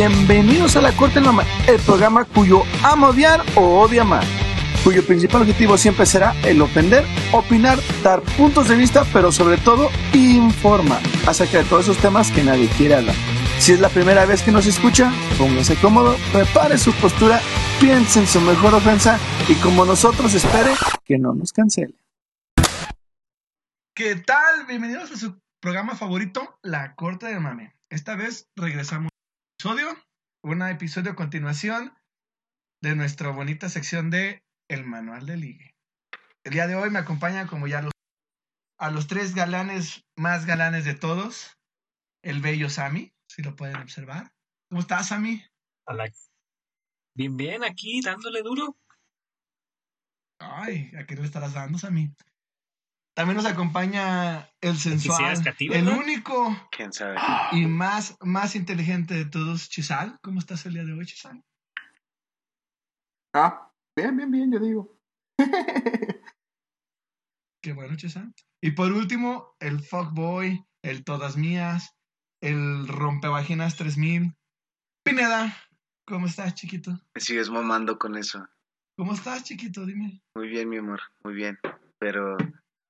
Bienvenidos a La Corte en la el programa cuyo ama odiar o odia amar, cuyo principal objetivo siempre será el ofender, opinar, dar puntos de vista, pero sobre todo informar acerca de todos esos temas que nadie quiere hablar. Si es la primera vez que nos escucha, póngase cómodo, prepare su postura, piense en su mejor ofensa y como nosotros espere que no nos cancele. ¿Qué tal? Bienvenidos a su programa favorito, La Corte de Mame. Esta vez regresamos episodio, un episodio a continuación de nuestra bonita sección de El Manual de Ligue. El día de hoy me acompaña, como ya los, a los tres galanes más galanes de todos, el bello Sammy, si lo pueden observar. ¿Cómo estás, Sammy? Hola. Bien, bien, aquí dándole duro. Ay, ¿a qué le estarás dando, Sammy? También nos acompaña el sensual, el ¿no? único ¿Quién sabe? y más, más inteligente de todos, Chisal. ¿Cómo estás el día de hoy, Chisal? Ah, bien, bien, bien, yo digo. Qué bueno, Chisal. Y por último, el fuckboy, el todas mías, el rompevaginas 3000. Pineda, ¿cómo estás, chiquito? Me sigues mamando con eso. ¿Cómo estás, chiquito? Dime. Muy bien, mi amor, muy bien. Pero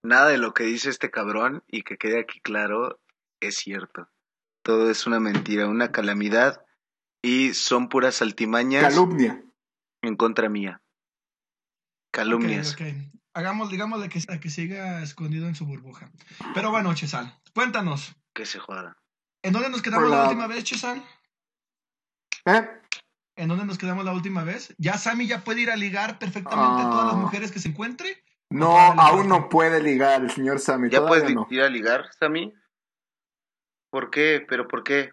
nada de lo que dice este cabrón, y que quede aquí claro, es cierto. Todo es una mentira, una calamidad, y son puras altimañas Calumnia. en contra mía. Calumnias. Ok, ok. Hagamos, digamos, de que, que siga escondido en su burbuja. Pero bueno, Chisal, cuéntanos. Que se joda. ¿En dónde nos quedamos la última vez, Chisal? ¿Eh? ¿En dónde nos quedamos la última vez? ¿Ya Sammy ya puede ir a ligar perfectamente a todas las Ah. mujeres que se encuentre? No, aún no puede ligar el señor Sammy. ¿Ya puedes no. ir a ligar, Sammy? ¿Por qué? ¿Pero por qué?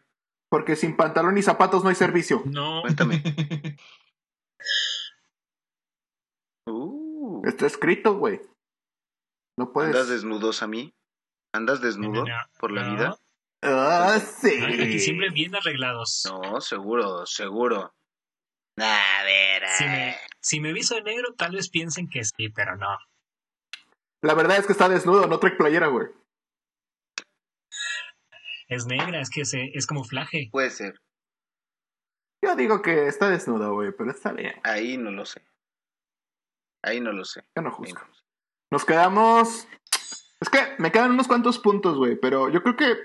Porque sin pantalón y zapatos no hay servicio. No, Cuéntame. Uh, Está escrito, güey. No puedes. ¿Andas desnudo, Sammy? ¿Andas desnudo por la no. vida? Ah, sí. aquí siempre bien arreglados. No, seguro, seguro. A ver, Si me, si me viso de negro, tal vez piensen que sí, pero no. La verdad es que está desnudo, no trae playera, güey. Es negra, es que se, es camuflaje. puede ser. Yo digo que está desnudo, güey, pero está bien. Ahí no lo sé. Ahí no lo sé. Yo no juzgo. no. Nos quedamos. Es que me quedan unos cuantos puntos, güey, pero yo creo que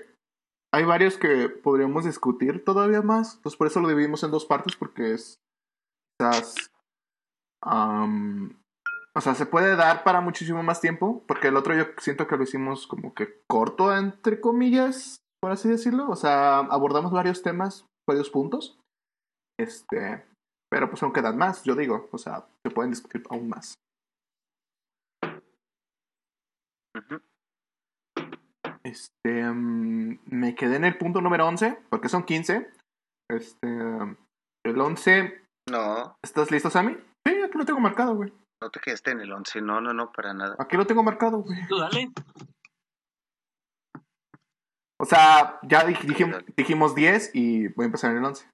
hay varios que podríamos discutir todavía más. Entonces por eso lo dividimos en dos partes, porque es. Quizás. am, o sea, se puede dar para muchísimo más tiempo, porque el otro yo siento que lo hicimos como que corto, entre comillas, por así decirlo. O sea, abordamos varios temas, varios puntos. Este. Pero pues aún quedan más, yo digo. O sea, se pueden discutir aún más. Este, mm, me quedé en el punto número 11, porque son 15. Este, el 11, No, ¿estás listo, Sammy? Sí, aquí lo tengo marcado, güey. No te quedaste en el 11. No, no, no, para nada. Aquí lo tengo marcado, güey. Tú dale. O sea, ya dij- dijim- dijimos 10 y voy a empezar en el 11.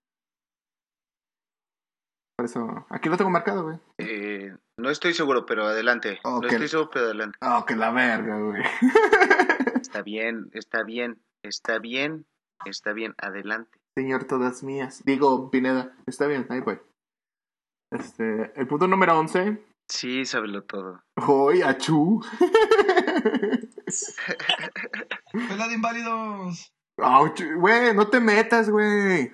Por eso, aquí lo tengo marcado, güey. Eh, no estoy seguro, pero adelante. No estoy seguro, pero adelante. Oh, que la verga, güey. Está bien, está bien, está bien, está bien. Adelante. Señor, todas mías. Digo, Pineda. Está bien, ahí voy. Este, el punto número 11. Sí, sábelo todo. Hoy, achú. ¡Pelada de inválidos! Ouch, Güey, no te metas, güey.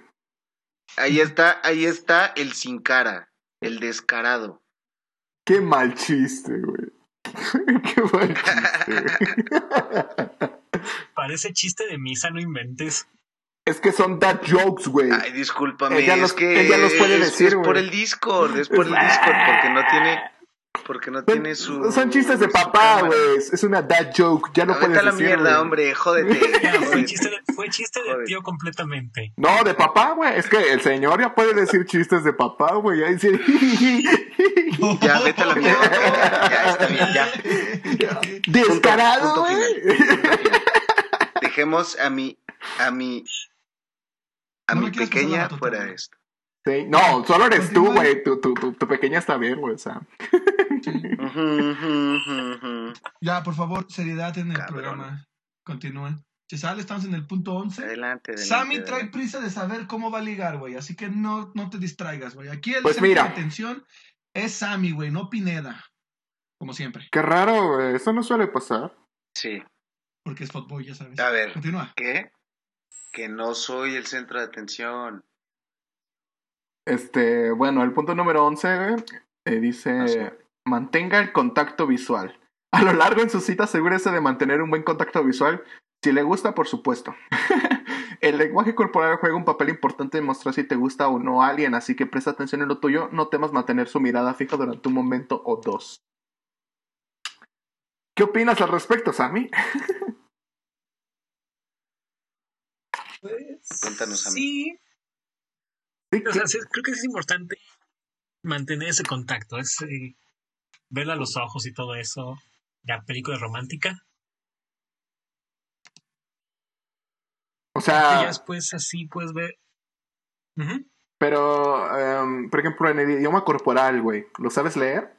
Ahí está, ahí está el sin cara, el descarado. Qué mal chiste, güey. Qué mal chiste. güey. Parece chiste de misa, no inventes. es que son dad jokes, güey. Ay, discúlpame, Ella es los- que ella los puede es- decir, es por el Discord, es por el Discord, porque no tiene, porque no tiene su. Son, chistes de papá, güey. Es una dad joke. Ya no puedes vete a la decir, mierda, güey. hombre, jódete. Ya, fue chiste de, fue chiste de tío completamente. No, de papá, güey. Es que el señor ya puede decir chistes de papá, güey. Ya dice. Ya, vete a la mierda. Ya, está bien, ya. Descarado, güey. Dejemos a mi, a mi, a No mi pequeña fuera de esto. Sí, No, solo eres tú, güey. Tu, tu, tu, tu pequeña está bien, güey. O sea. Ya, por favor, seriedad en el Cabrón. programa. Continúen. Se sale, estamos en el punto 11. Adelante, adelante. Sammy trae prisa de saber cómo va a ligar, güey. Así que no, no te distraigas, güey. Aquí el Pues centro mira. de atención es Sammy, güey, no Pineda. Como siempre. Qué raro, güey. Eso no suele pasar. Sí. Porque es fuckboy, ya sabes. A ver. Continúa. ¿Qué? Que no soy el centro de atención. Este, bueno, el punto número 11 güey, eh, dice, Ah, sí. Mantenga el contacto visual. A lo largo en su cita asegúrese de mantener un buen contacto visual, si le gusta, por supuesto. el lenguaje corporal juega un papel importante en mostrar si te gusta o no a alguien, así que presta atención en lo tuyo, no temas mantener su mirada fija durante un momento o dos. ¿Qué opinas al respecto, Sammy? Pues, Cuéntanos, amigo. Sí, Sí, o sea, ¿qué- sí, creo que es importante mantener ese contacto, es eh, verla a los ojos y todo eso. La película romántica. o Y sea, ya después así puedes ver. Ujú. pero, em, por ejemplo, en el idioma corporal, güey, ¿lo sabes leer?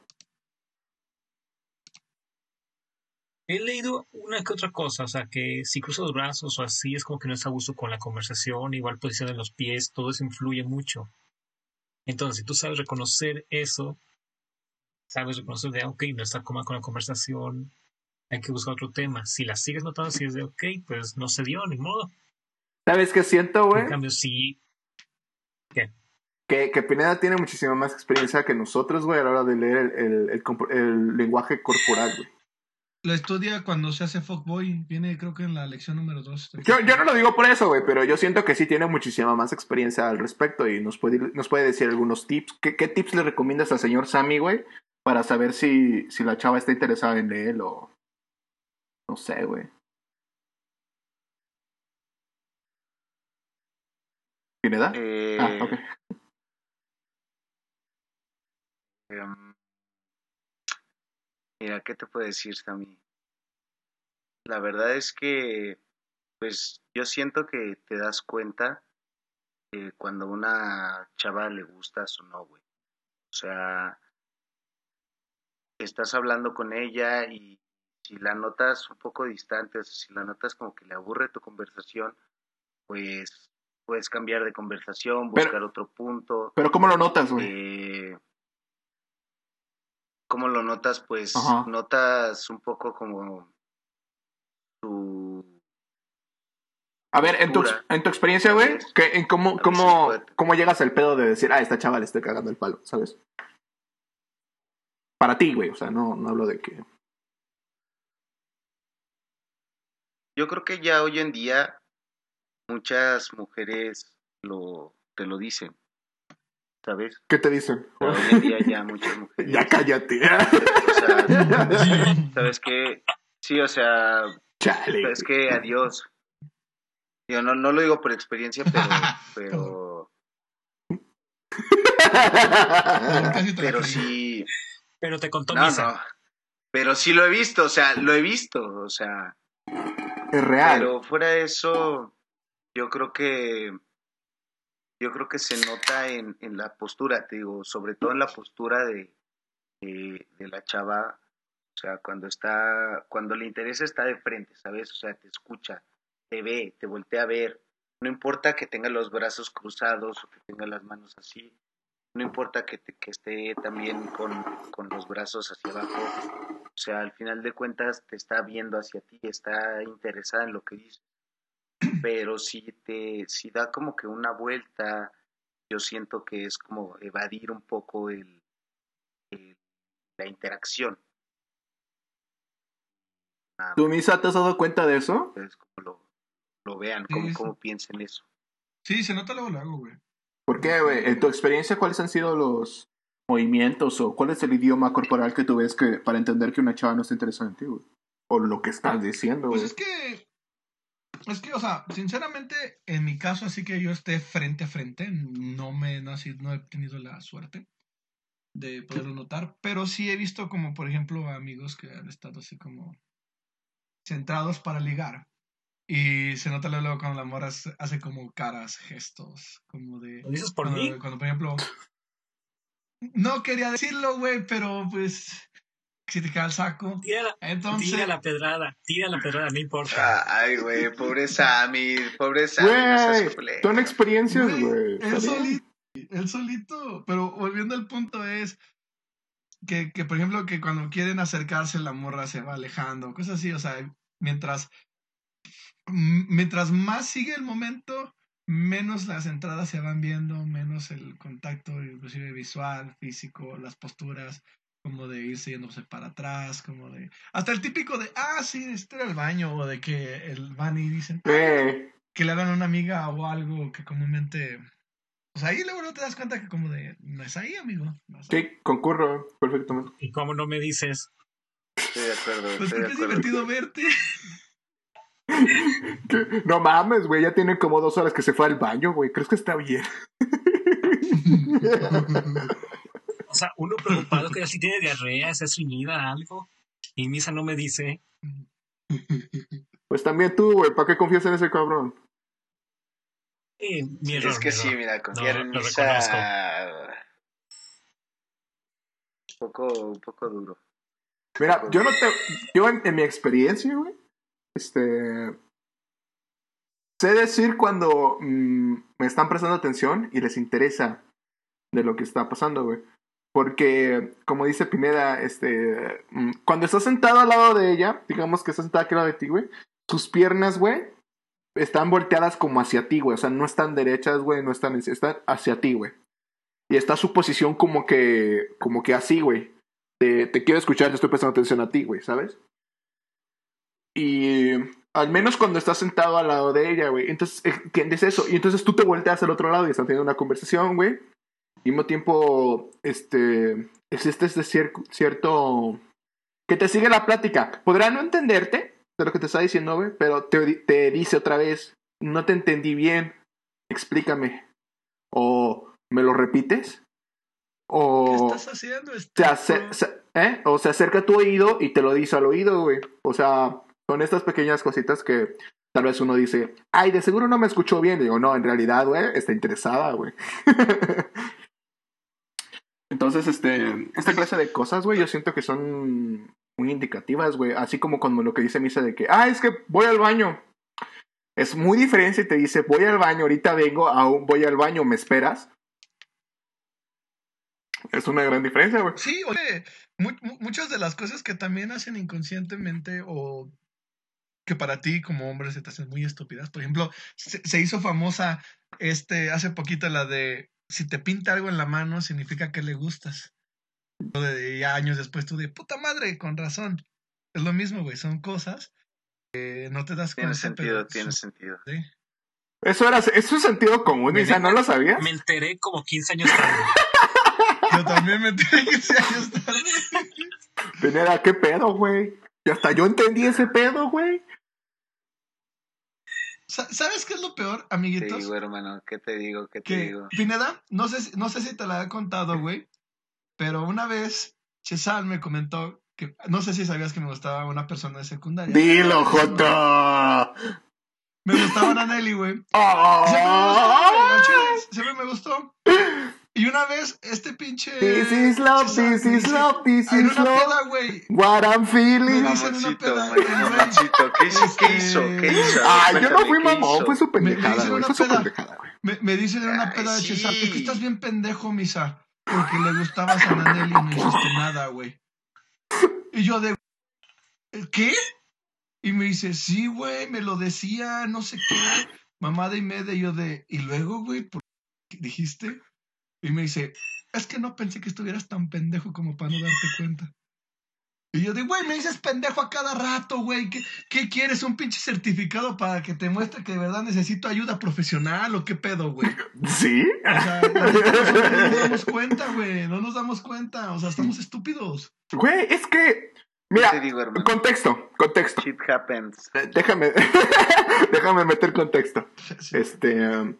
He leído una que otra cosa, o sea, que si cruza los brazos o así es como que no está a gusto con la conversación, igual posición de los pies, todo eso influye mucho. Entonces, si tú sabes reconocer eso, sabes reconocer de, ah, ok, no está cómoda con la conversación, hay que buscar otro tema. Si la sigues notando, si es de, ok, pues no se dio, ni modo. ¿Sabes qué siento, güey? En cambio, sí, Que, que Pineda tiene muchísima más experiencia que nosotros, güey, a la hora de leer el, el, el compo- el lenguaje corporal, güey. Lo estudia cuando se hace fuckboy. Viene, creo que en la lección número 2. Yo, yo no lo digo por eso, güey, pero yo siento que sí tiene muchísima más experiencia al respecto y nos puede, nos puede decir algunos tips. ¿Qué, qué tips le recomiendas al señor Sammy, güey, para saber si, si la chava está interesada en él o... No sé, güey. ¿Pineda? Eh, Ah, ok. em, mira, ¿qué te puedo decir, Sammy? La verdad es que, pues, yo siento que te das cuenta eh, cuando a una chava le gustas o no, güey. O sea, estás hablando con ella y si la notas un poco distante, o sea, si la notas como que le aburre tu conversación, pues puedes cambiar de conversación, Pero- buscar otro punto. Pero ¿cómo lo notas, güey? Eh, ¿Cómo lo notas? Pues Ajá. notas un poco como su... A ver, en tu, en tu experiencia, güey, ¿Sabes? ¿qué- en cómo, cómo, si ¿cómo llegas al pedo de decir, ah, esta chava le estoy cagando el palo, ¿sabes? Para ti, güey, o sea, no, no hablo de que... Yo creo que ya hoy en día muchas mujeres lo, te lo dicen, ¿sabes? ¿Qué te dicen? Hoy en día ya muchas mujeres... ya cállate. O sea, ¿sabes qué? Sí, o sea, Chale. es que adiós. Yo no, no lo digo por experiencia, pero, pero, pero sí, pero te contó no, Misa. no, pero sí lo he visto, o sea, lo he visto, o sea, Es real. pero fuera de eso, yo creo que, yo creo que se nota en, en la postura, te digo, sobre todo en la postura de, de, de la chava, o sea, cuando está, cuando le interesa está de frente, ¿sabes? O sea, te escucha, te ve, te voltea a ver. No importa que tenga los brazos cruzados o que tenga las manos así. No importa que, te- que esté también con, con los brazos hacia abajo. O sea, al final de cuentas te está viendo hacia ti, está interesada en lo que dices. Pero si te, si da como que una vuelta, yo siento que es como evadir un poco el, el- la interacción. ¿Tú, Misa, te has dado cuenta de eso? ustedes cómo lo, lo vean, Sí, cómo, sí. cómo piensen eso. Sí, se nota luego, luego, güey. ¿Por qué, güey? En tu experiencia, ¿cuáles han sido los movimientos o cuál es el idioma corporal que tú ves que para entender que una chava no está interesada en ti, güey? O lo que estás diciendo, Pues güey. es que. Es que, o sea, sinceramente, en mi caso, así que yo esté frente a frente, no me no, así, no he tenido la suerte de poderlo notar, pero sí he visto como, por ejemplo, amigos que han estado así como centrados para ligar. Y se nota luego cuando la morra hace como caras, gestos, como de... ¿Lo dices por cuando, mí? cuando, por ejemplo... No quería decirlo, güey, pero pues... si te cae el saco. Tira la, Entonces, tira la pedrada, tira la pedrada, no importa. Ay, güey, pobre Sammy, pobre Sammy. Güey, son experiencias, güey, él solito, él solito. Pero volviendo al punto es que, que, por ejemplo, que cuando quieren acercarse la morra se va alejando, cosas así, o sea, mientras, mientras más sigue el momento, menos las entradas se van viendo, menos el contacto, inclusive visual, físico, las posturas, como de irse yéndose para atrás, como de... Hasta el típico de, ah, sí, este era el baño, o de que el van y dicen, Eh, que le hablan a una amiga o algo que comúnmente... Pues ahí luego no te das cuenta que como de, no es ahí, amigo. no es ahí". sí, concurro perfectamente. ¿Y cómo no me dices? Estoy de acuerdo, Pues porque es divertido verte. ¿Qué? No mames, güey, ya tiene como dos horas que se fue al baño, güey. ¿Crees que está bien? O sea, uno preocupado que si tiene diarrea, se estreñida, algo. Y Misa no me dice. Pues también tú, güey, ¿para qué confías en ese cabrón? Eh, mi error, Es que mi sí, mira, confiar No, en Misa. Un poco, un poco duro. Mira, yo no te. Yo en, en mi experiencia, güey, este. Sé decir cuando mm, me están prestando atención y les interesa de lo que está pasando, güey. Porque, como dice Pineda, este. mm, Cuando estás sentado al lado de ella, digamos que estás sentado aquí al lado de ti, güey, sus piernas, güey, están volteadas como hacia ti, güey. O sea, no están derechas, güey, no están, están hacia ti, güey. Y está su posición como que, como que así, güey te, te quiero escuchar, te estoy prestando atención a ti, güey, ¿sabes? Y al menos cuando estás sentado al lado de ella, güey, entonces eh, entiendes eso. Y entonces tú te volteas al otro lado y están teniendo una conversación, güey. Y mismo tiempo, este, existe este cier- cierto... que te sigue la plática. Podrá no entenderte de lo que te está diciendo, güey, pero te, di- te dice otra vez, no te entendí bien, explícame. O, ¿me lo repites? ¿Qué O estás haciendo? ace- se- ¿eh? O se acerca a tu oído y te lo dice al oído, güey. O sea, son estas pequeñas cositas que tal vez uno dice, ay, de seguro no me escuchó bien. Digo, no, en realidad, güey, está interesada, güey. Entonces, este, esta clase de cosas, güey, yo siento que son muy indicativas, güey. Así como cuando lo que dice Misa de que, ah, es que voy al baño. Es muy diferente si te dice, voy al baño, ahorita vengo, aún voy al baño, ¿me esperas? Es una gran diferencia, güey. Sí, oye, mu- mu- muchas de las cosas que también hacen inconscientemente o que para ti como hombre se te hacen muy estúpidas. Por ejemplo, se, se hizo famosa este hace poquito la de si te pinta algo en la mano significa que le gustas. De ya años después tú de puta madre, con razón. Es lo mismo, güey, son cosas que no te das Tiene cuenta. sentido, pero tiene sentido. sí. Eso era, eso es sentido común, di ¿no lo sabías? Me enteré como 15 años tarde. Yo también me que ser años tarde. Pineda, ¿qué pedo, güey? Y hasta yo entendí ese pedo, güey. Sa- ¿Sabes qué es lo peor, Te amiguitos? digo, hermano, ¿qué te digo? ¿Qué te que digo? Pineda, no sé, si- no sé si te la he contado, güey, pero una vez Chesal me comentó que no sé si sabías que me gustaba una persona de secundaria. Dilo, Joto. Me gustaba Ana Nelly, güey. Oh. Siempre me gustó, al chile, siempre me gustó. Y una vez este pinche This is love, this me is love, this "Ay, en is una love. peda, güey. What I'm feeling. Me dicen una peda. ¿Qué hizo? ¿Qué hizo? ¿Qué hizo? Ah, yo no fui ¿qué mamón, fue su Me- me pendejada, dicen güey. una Fue su peda. pendejada, güey. Me, me dicen en una peda de sí. Chesal, ¿por qué estás bien pendejo, misa? Porque le gustabas a Ana Nelly y no hiciste nada, güey. Y yo de, ¿qué? Y me dice, sí, güey, me lo decía, no sé qué. Mamada y media, y yo de, ¿y luego, güey? ¿Por qué dijiste? Y me dice, es que no pensé que estuvieras tan pendejo como para no darte cuenta. Y yo de, güey, me dices pendejo a cada rato, güey. ¿Qué, ¿Qué quieres? ¿Un pinche certificado para que te muestre que de verdad necesito ayuda profesional o qué pedo, güey? ¿Sí? O sea, no nos damos cuenta, güey. No nos damos cuenta. O sea, estamos estúpidos. Güey, es que. ¿Qué Mira, te digo, contexto, contexto. Shit happens. Eh, Déjame, déjame meter contexto. Este, um,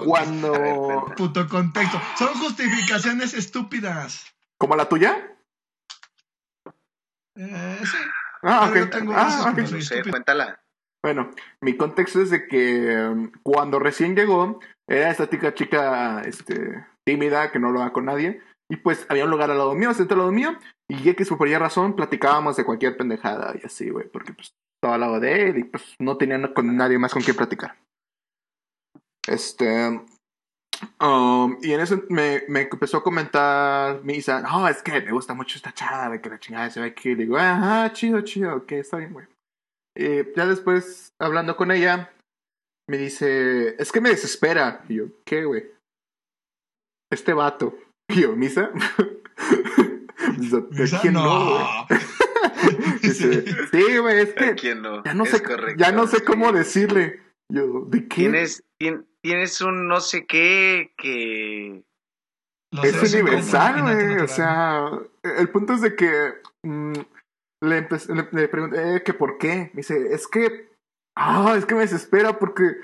cuando. Puto contexto. Son justificaciones estúpidas. ¿como la tuya? Eh, sí. Ah, Pero ok. yo tengo Ah, No sé, cuéntala. Bueno, mi contexto es de que um, cuando recién llegó, era esta tica chica este, tímida que no hablaba con nadie. Y pues había un lugar al lado mío, senté al lado mío. Y ya que por razón platicábamos de cualquier pendejada y así, güey. Porque pues estaba al lado de él y pues no tenía con nadie más con quien platicar. Este. um, y en eso me, me empezó a comentar Misa, no, es que me gusta mucho esta chava, que la chingada se ve aquí. Y digo, ajá, chido, chido, ok, está bien, güey. Y ya después, hablando con ella, me dice, es que me desespera. Y yo, ¿qué, güey? Este vato. Y yo, ¿Misa? Dice, ¿de quién no, güey? Dice, sí, güey, es ¿A que quién no? ya no Es sé, correcto, ya no sé cómo decirle. Yo, ¿de qué? Tienes, tien- tienes un no sé qué que... Es universal, güey. O sea, el punto es de que mm, le, le, le pregunté eh, que por qué. Me dice, es que, ah, es que me desespera porque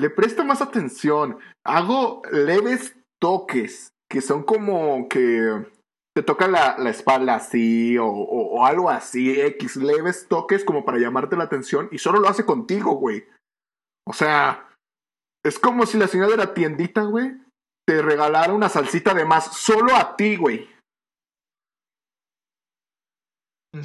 le presto más atención. Hago leves toques que son como que te toca la, la espalda así o, o- o algo así, X, leves toques como para llamarte la atención y solo lo hace contigo, güey. O sea, es como si la señora de la tiendita, güey, te regalara una salsita de más solo a ti, güey.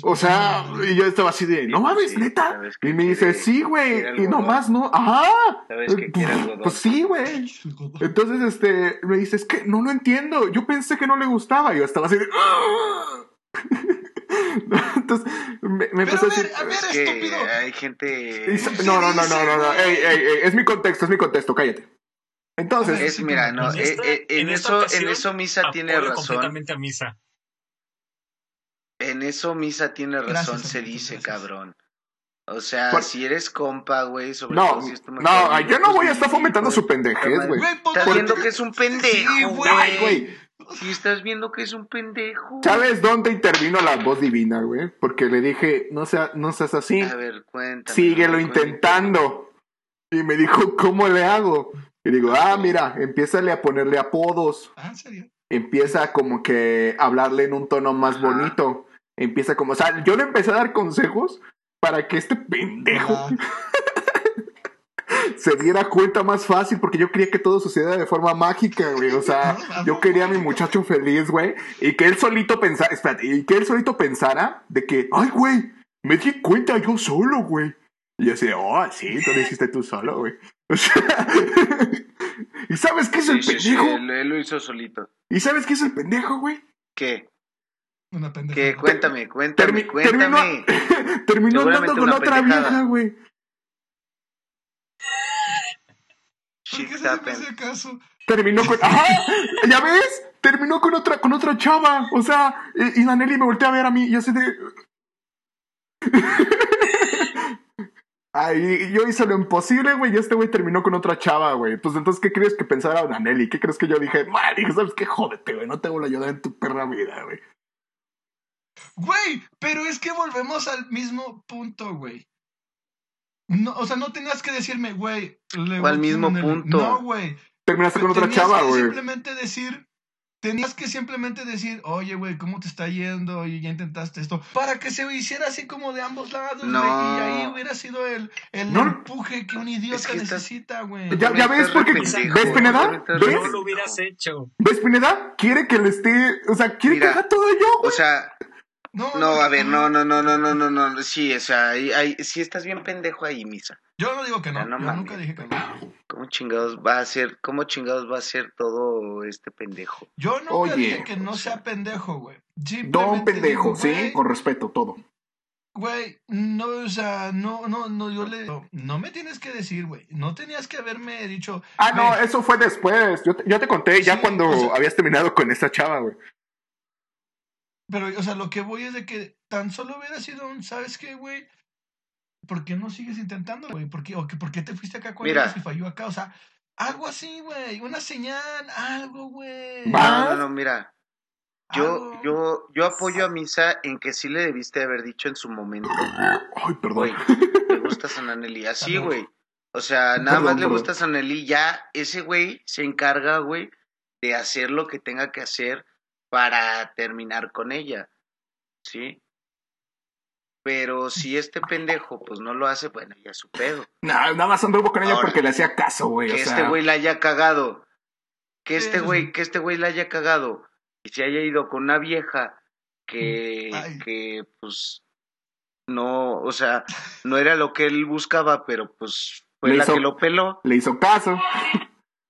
O sea, y yo estaba así de, no mames, sí, neta. Y me dice, quiere- sí, güey. Y nomás no, ajá. Sabes que algodón. Pues sí, güey. Entonces, este, me dice, es que no lo entiendo. Yo pensé que no le gustaba. Yo estaba así de. Entonces, me, me empezó a a decir. ver, a ver, Es que estúpido. hay gente... y No, no, no, no, no, no. Ey, ey, ey, es mi contexto, es mi contexto, cállate. Entonces, Es, mira, no, En eh, esta- eh, en, en eso, ocasión, en eso Misa tiene razón. completamente a Misa. En eso Misa tiene razón, Gracias, se dice, gracias. cabrón. O sea, Por- si eres compa, güey, sobre no, todo si es tu mejor no, yo no pues voy a estar sí, fomentando su pendejez, güey. Estás viendo que es un pendejo, Sí, güey. Güey. Si estás viendo que es un pendejo. ¿Sabes dónde intervino la voz divina, güey? Porque le dije, no, sea, no seas así. A ver, cuéntame. Síguelo cuéntame. intentando. Y me dijo, ¿cómo le hago? Y digo, ah, mira, empiézale a ponerle apodos. Ah, ¿en serio? Empieza como que a hablarle en un tono más Ajá. bonito. Empieza como, o sea, yo le empecé a dar consejos para que este pendejo se diera cuenta más fácil, porque yo quería que todo sucediera de forma mágica, güey. O sea, yo quería a mi muchacho feliz, güey. Y que él solito pensara, espérate, y que él solito pensara de que, ay, güey, me di cuenta yo solo, güey. Y yo así, de, oh, sí, tú lo hiciste tú solo, güey. O sea, ¿y sabes qué es el Sí, sí, sí, pendejo? él, él lo hizo solito. ¿Y sabes qué es el pendejo, güey? ¿Qué? una pendeja. ¿Qué? Cuéntame, cuéntame, Termi- cuéntame. terminó, terminó andando con otra pendejada. vieja, güey. ¿Por qué se me happened. hace caso? Terminó con. ¡Ajá! ¿Ya ves? Terminó con otra, con otra chava. O sea, y, y Danelli me voltea a ver a mí y así de. Ay, yo hice lo imposible, güey, y este güey terminó con otra chava, güey. Pues entonces, ¿qué crees que pensara Danelli? ¿Qué crees que yo dije? Madre, dije, ¿sabes qué? Jódete, güey, no te voy a ayudar en tu perra vida, güey. Güey, pero es que volvemos al mismo punto, güey. No, o sea, no tenías que decirme, güey. le ¿Cuál gustó mismo punto? No, güey. Terminaste con otra Tenías chava, que güey. simplemente decir, tenías que simplemente decir, oye, güey, ¿cómo te está yendo? Y ya intentaste esto. Para que se hiciera así como de ambos lados, güey. No. Y ahí hubiera sido el, el No. empuje que un idiota Es que estás- necesita, güey. Ya, ya ves, porque. pendejo, ¿Ves, Pineda? No lo hubieras hecho. ¿Ves, Pineda? Quiere que le esté. O sea, quiere Mira, que haga todo yo, O güey. sea, No, no, a ver, no, no, no, no, no, no, no. Sí, o sea, ahí, ahí, sí estás bien pendejo ahí, Misa. Yo no digo que no. No yo mames. nunca dije que no. ¿Cómo chingados va a ser, cómo chingados va a ser todo este pendejo? Yo nunca Oye. dije que no sea pendejo, güey. Don pendejo, digo, sí, con respeto, todo. Güey, no, o sea, no, no, no, yo le... No, no me tienes que decir, güey. No tenías que haberme dicho... Ah, no, eso fue después. Yo te, yo te conté ya Sí, cuando o sea- habías terminado con esa chava, güey. Pero, o sea, lo que voy es de que tan solo hubiera sido un, ¿sabes qué, güey? ¿Por qué no sigues intentando, güey? ¿Por qué, o que, ¿Por qué te fuiste acá con Mira. ellos y falló acá? O sea, algo así, güey. Una señal, algo, güey. No, no, no, mira. Yo, Algo. yo, yo apoyo a Misa en que sí le debiste haber dicho en su momento, Ay, perdón. güey, me gusta Sananeli. Así, güey. O sea, nada Perdón, más le gusta Sananeli. Ya ese güey se encarga, güey, de hacer lo que tenga que hacer para terminar con ella. ¿Sí? Pero si este pendejo, pues no lo hace, bueno, ya es su pedo. Nah, nada más anduvo con ella Ahora, porque le hacía caso, güey. que o sea, este güey la haya cagado. Que este güey, que este güey la haya cagado. y se haya ido con una vieja que, Ay. que pues no, o sea, no era lo que él buscaba, pero pues fue Le la hizo- que lo peló, Le hizo caso.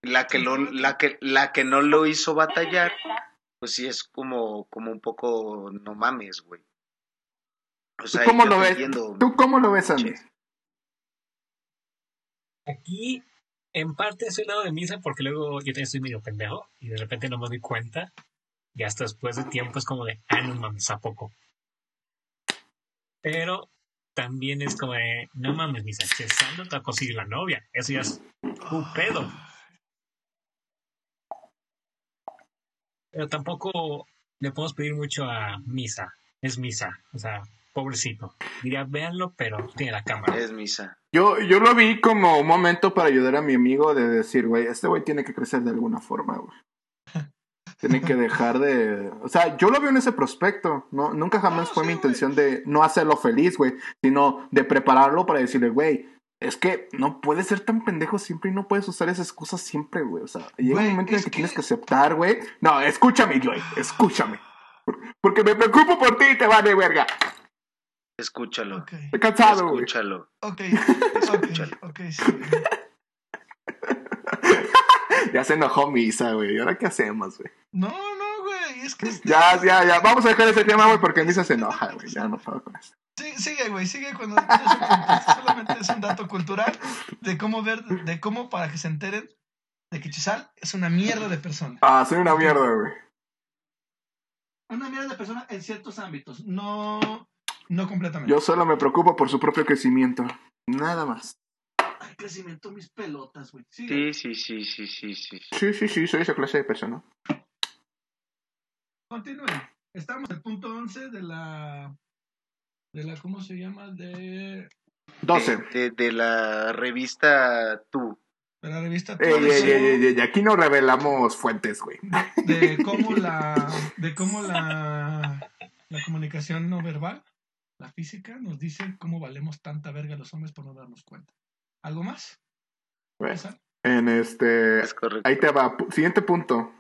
la que lo, la que, la que no lo hizo batallar, pues sí es como, como un poco no mames, güey. O ¿Tú cómo lo ves? entiendo, ¿Tú cómo lo ves, Andy? Aquí, en parte, soy lado de misa porque luego yo también estoy medio pendejo y de repente no me doy cuenta. Y hasta después de tiempo es como de, ah, no mames, ¿a poco? Pero también es como de, no mames, misa, che, Sandro te ha conseguido la novia. Eso ya es un pedo. Pero tampoco le podemos pedir mucho a misa. Es misa. O sea, pobrecito. Diría, véanlo, pero tiene la cámara. es misa. Yo, yo lo vi como un momento para ayudar a mi amigo de decir, güey, este güey tiene que crecer de alguna forma, güey. Tiene que dejar de... O sea, yo lo veo en ese prospecto, ¿no? Nunca jamás No, fue sí, mi intención de no hacerlo feliz, güey, sino de prepararlo para decirle, güey, es que no puedes ser tan pendejo siempre y no puedes usar esas excusas siempre, güey. O sea, llega Güey, un momento en el que, que- tienes que aceptar, güey. No, escúchame, güey, escúchame. Porque me preocupo por ti y te va de verga. Escúchalo, Ok, Estoy cansado, güey. escúchalo. ok, Escúchalo. ok, ok, sí. Ya se enojó Misa, güey. ¿Y ahora qué hacemos, güey? No, no, güey, es que... este- Ya, ya, ya. Vamos a dejar ese tema, güey, porque Misa se enoja, güey. Ya no puedo con esto. Sí, sigue, güey, sigue cuando solamente es un dato cultural de cómo ver, de cómo para que se enteren de que Chisal es una mierda de persona. Ah, soy una mierda, güey. Una mierda de persona en ciertos ámbitos, no, no completamente. Yo solo me preocupo por su propio crecimiento. Nada más. Ay, crecimiento mis pelotas, güey. Sigue. Sí, sí, sí, sí, sí, sí. Sí, sí, sí, soy esa clase de persona. Continúen. Estamos en el punto 11 de la de la ¿cómo se llama? De, 12. De, de- de la revista Tú. de la revista Ey, Todo ey, ey, ey, ey, Aquí no revelamos fuentes, güey. de cómo la de cómo la la comunicación no verbal, la física nos dice cómo valemos tanta verga los hombres por no darnos cuenta. ¿Algo más? César? En este. Es correcto. Ahí te va. Siguiente punto.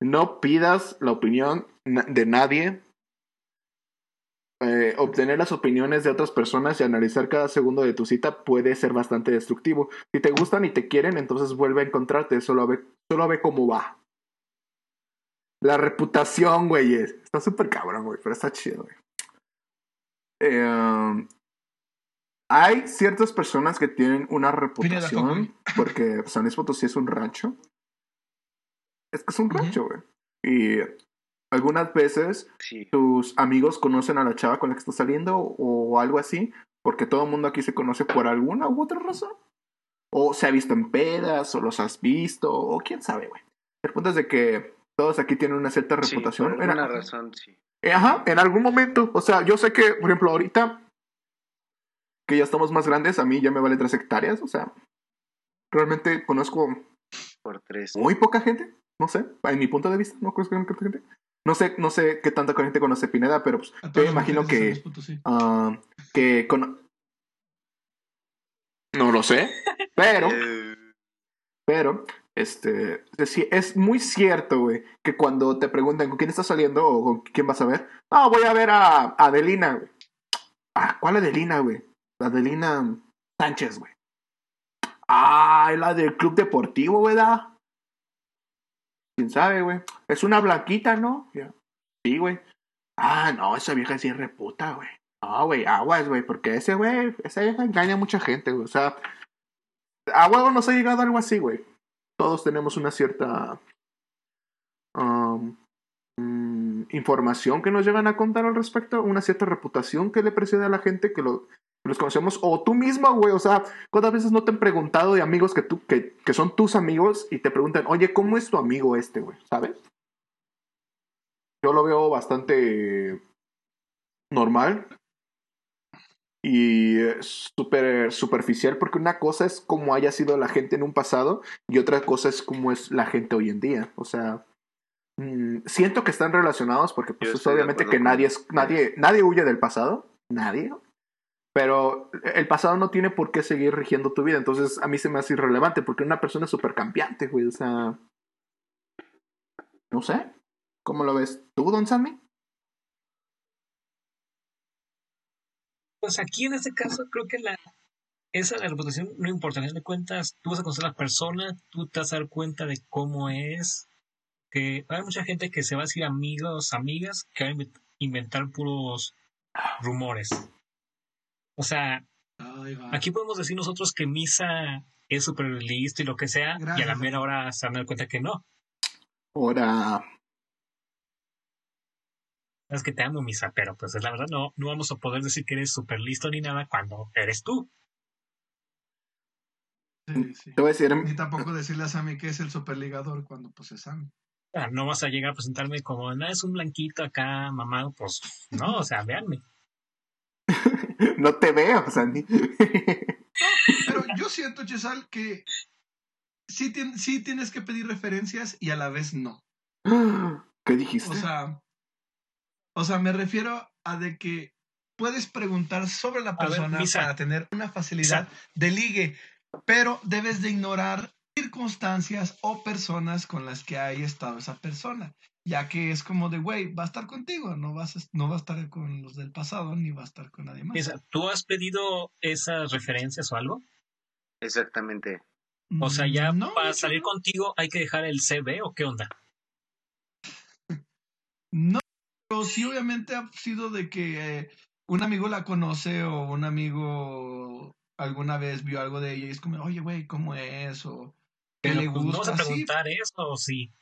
No pidas la opinión de nadie. Eh, obtener las opiniones de otras personas y analizar cada segundo de tu cita puede ser bastante destructivo. Si te gustan y te quieren, entonces vuelve a encontrarte. Solo ve, solo ve cómo va. La reputación, güey. es- Está súper cabrón, güey, pero está chido, güey. Eh, um, hay ciertas personas que tienen una reputación porque San Luis Potosí es un rancho. Es que es un rancho, güey. Y algunas veces Sí. tus amigos conocen a la chava con la que estás saliendo o algo así, porque todo el mundo aquí se conoce por alguna u otra razón. O se ha visto en pedas, o los has visto, o quién sabe, güey. El punto es de que todos aquí tienen una cierta Sí, reputación. por En- alguna razón, sí. eh, Ajá, en algún momento. O sea, yo sé que, por ejemplo, ahorita que ya estamos más grandes, a mí ya me vale tres hectáreas. O sea, realmente conozco Por tres. muy poca gente. No sé, en mi punto de vista, no conozco tanta gente. No sé, no sé qué tanta gente conoce Pineda, pero pues, yo imagino que, ah, que cono- no lo sé, pero, Eh, pero, este, es muy cierto, güey, que cuando te preguntan con quién estás saliendo o con quién vas a ver, ah, voy a ver a Adelina, güey. Ah, ¿cuál Adelina, güey? La Adelina Sánchez, güey. Ah, es la del club deportivo, ¿verdad? ¿Quién sabe, güey? Es una blanquita, ¿no? Sí, güey. Ah, no, esa vieja sí es reputa, güey. No, güey, aguas, güey, porque ese, güey, esa vieja engaña a mucha gente, güey. O sea, a huevo nos ha llegado algo así, güey. Todos tenemos una cierta um, mm, información que nos llegan a contar al respecto, una cierta reputación que le precede a la gente que, lo, los conocemos, o tú mismo, güey, o sea, ¿cuántas veces no te han preguntado de amigos que, tú, que, que son tus amigos y te preguntan, oye, ¿cómo es tu amigo este, güey? ¿Sabes? Yo lo veo bastante normal y súper superficial porque una cosa es como haya sido la gente en un pasado y otra cosa es como es la gente hoy en día. O sea, mm, siento que están relacionados porque pues es obviamente que nadie es nadie nadie huye del pasado, nadie. Pero el pasado no tiene por qué seguir rigiendo tu vida, entonces a mí se me hace irrelevante porque una persona es súper cambiante, güey, o sea, no sé. ¿Cómo lo ves tú, Don Sammy? Pues aquí en este caso creo que la esa la reputación no importa, a fin de cuentas tú vas a conocer a la persona, tú te vas a dar cuenta de cómo es, que hay mucha gente que se va a decir amigos, amigas, que va a inven- inventar puros rumores. O sea, aquí podemos decir nosotros que Misa es súper listo y lo que sea, y a la mera hora se van a dar cuenta que no. Ahora, Es que te amo, Misa, pero pues es la verdad, no, no vamos a poder decir que eres súper listo ni nada cuando eres tú. Sí, sí. te voy a decir, Ni tampoco decirle a Sammy que es el superligador cuando pues es Sammy. O sea, no vas a llegar a presentarme como, no, es un blanquito acá, mamado, pues no, o sea, véanme. no te veo, Sandy. Pero yo siento, Chesal, que sí, tien- sí tienes que pedir referencias y a la vez no. ¿Qué dijiste? O sea, o sea, me refiero a de que puedes preguntar sobre la persona para tener una facilidad de ligue, pero debes de ignorar circunstancias o personas con las que haya estado esa persona, ya que es como de, güey, va a estar contigo, no, vas a, no va a estar con los del pasado ni va a estar con nadie más. ¿tú has pedido esas referencias o algo? Exactamente. O sea, ya Mm, No, para salir no. contigo hay que dejar el CV o qué onda? No, pero sí obviamente ha sido de que eh, un amigo la conoce o un amigo alguna vez vio algo de ella y es como, oye, güey, ¿cómo es? O ¿qué Pero, le pues, no vas a Sí, preguntar eso o sí.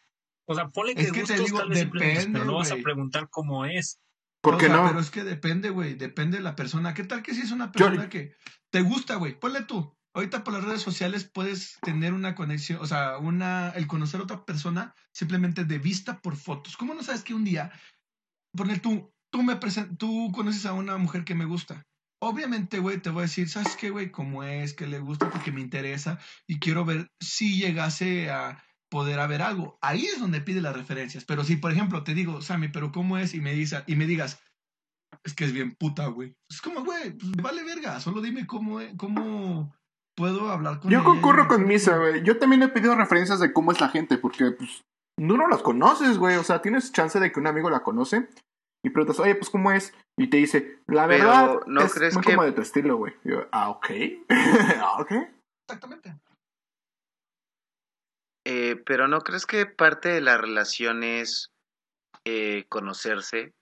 O sea, ponle que Es que te gustos digo, tal vez depende, pero no vas a preguntar cómo es. ¿Por o qué sea, no? Pero es que depende, güey, depende de la persona. ¿Qué tal que si es una persona que te gusta, güey? Ponle tú. Ahorita por las redes sociales puedes tener una conexión, o sea, una, el conocer a otra persona simplemente de vista por fotos. ¿Cómo no sabes que un día, ponle tú, tú me presen- tú conoces a una mujer que me gusta? Obviamente, güey, te voy a decir, ¿sabes qué, güey? ¿Cómo es? ¿Qué le gusta? Porque me interesa y quiero ver si llegase a poder haber algo. Ahí es donde pide las referencias. Pero si, por ejemplo, te digo, Sammy, ¿pero cómo es? Y me, dice, y me digas, es que es bien puta, güey. Es como, güey, pues vale verga. Solo dime cómo, es- cómo puedo hablar con Yo ella. concurro con Misa, güey. Yo también he pedido referencias de cómo es la gente, porque pues tú no las conoces, güey. O sea, tienes chance de que un amigo la conoce y preguntas, oye, pues cómo es. Y te dice, la Pero, verdad, ¿no es crees muy que- como de tu estilo, güey. Y Yo, ah, ok. ah, ok. Exactamente. Eh, pero ¿no crees que parte de la relación es eh, conocerse?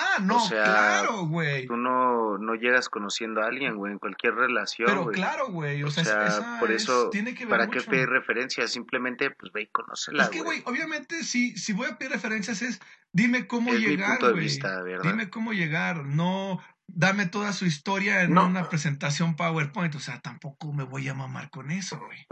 Ah, no, O sea, claro, güey. Tú no, no llegas conociendo a alguien, güey, en cualquier relación, Pero claro, güey. O, O sea, sea, esa por es- eso, tiene que ver ¿para qué pedir referencias? Simplemente, pues ve y conócela, Es que, güey, obviamente, si, si voy a pedir referencias es, dime cómo Es mi llegar, punto de güey. vista, ¿verdad? Dime cómo llegar, no dame toda su historia en No. una presentación PowerPoint. O sea, tampoco me voy a mamar con eso, güey.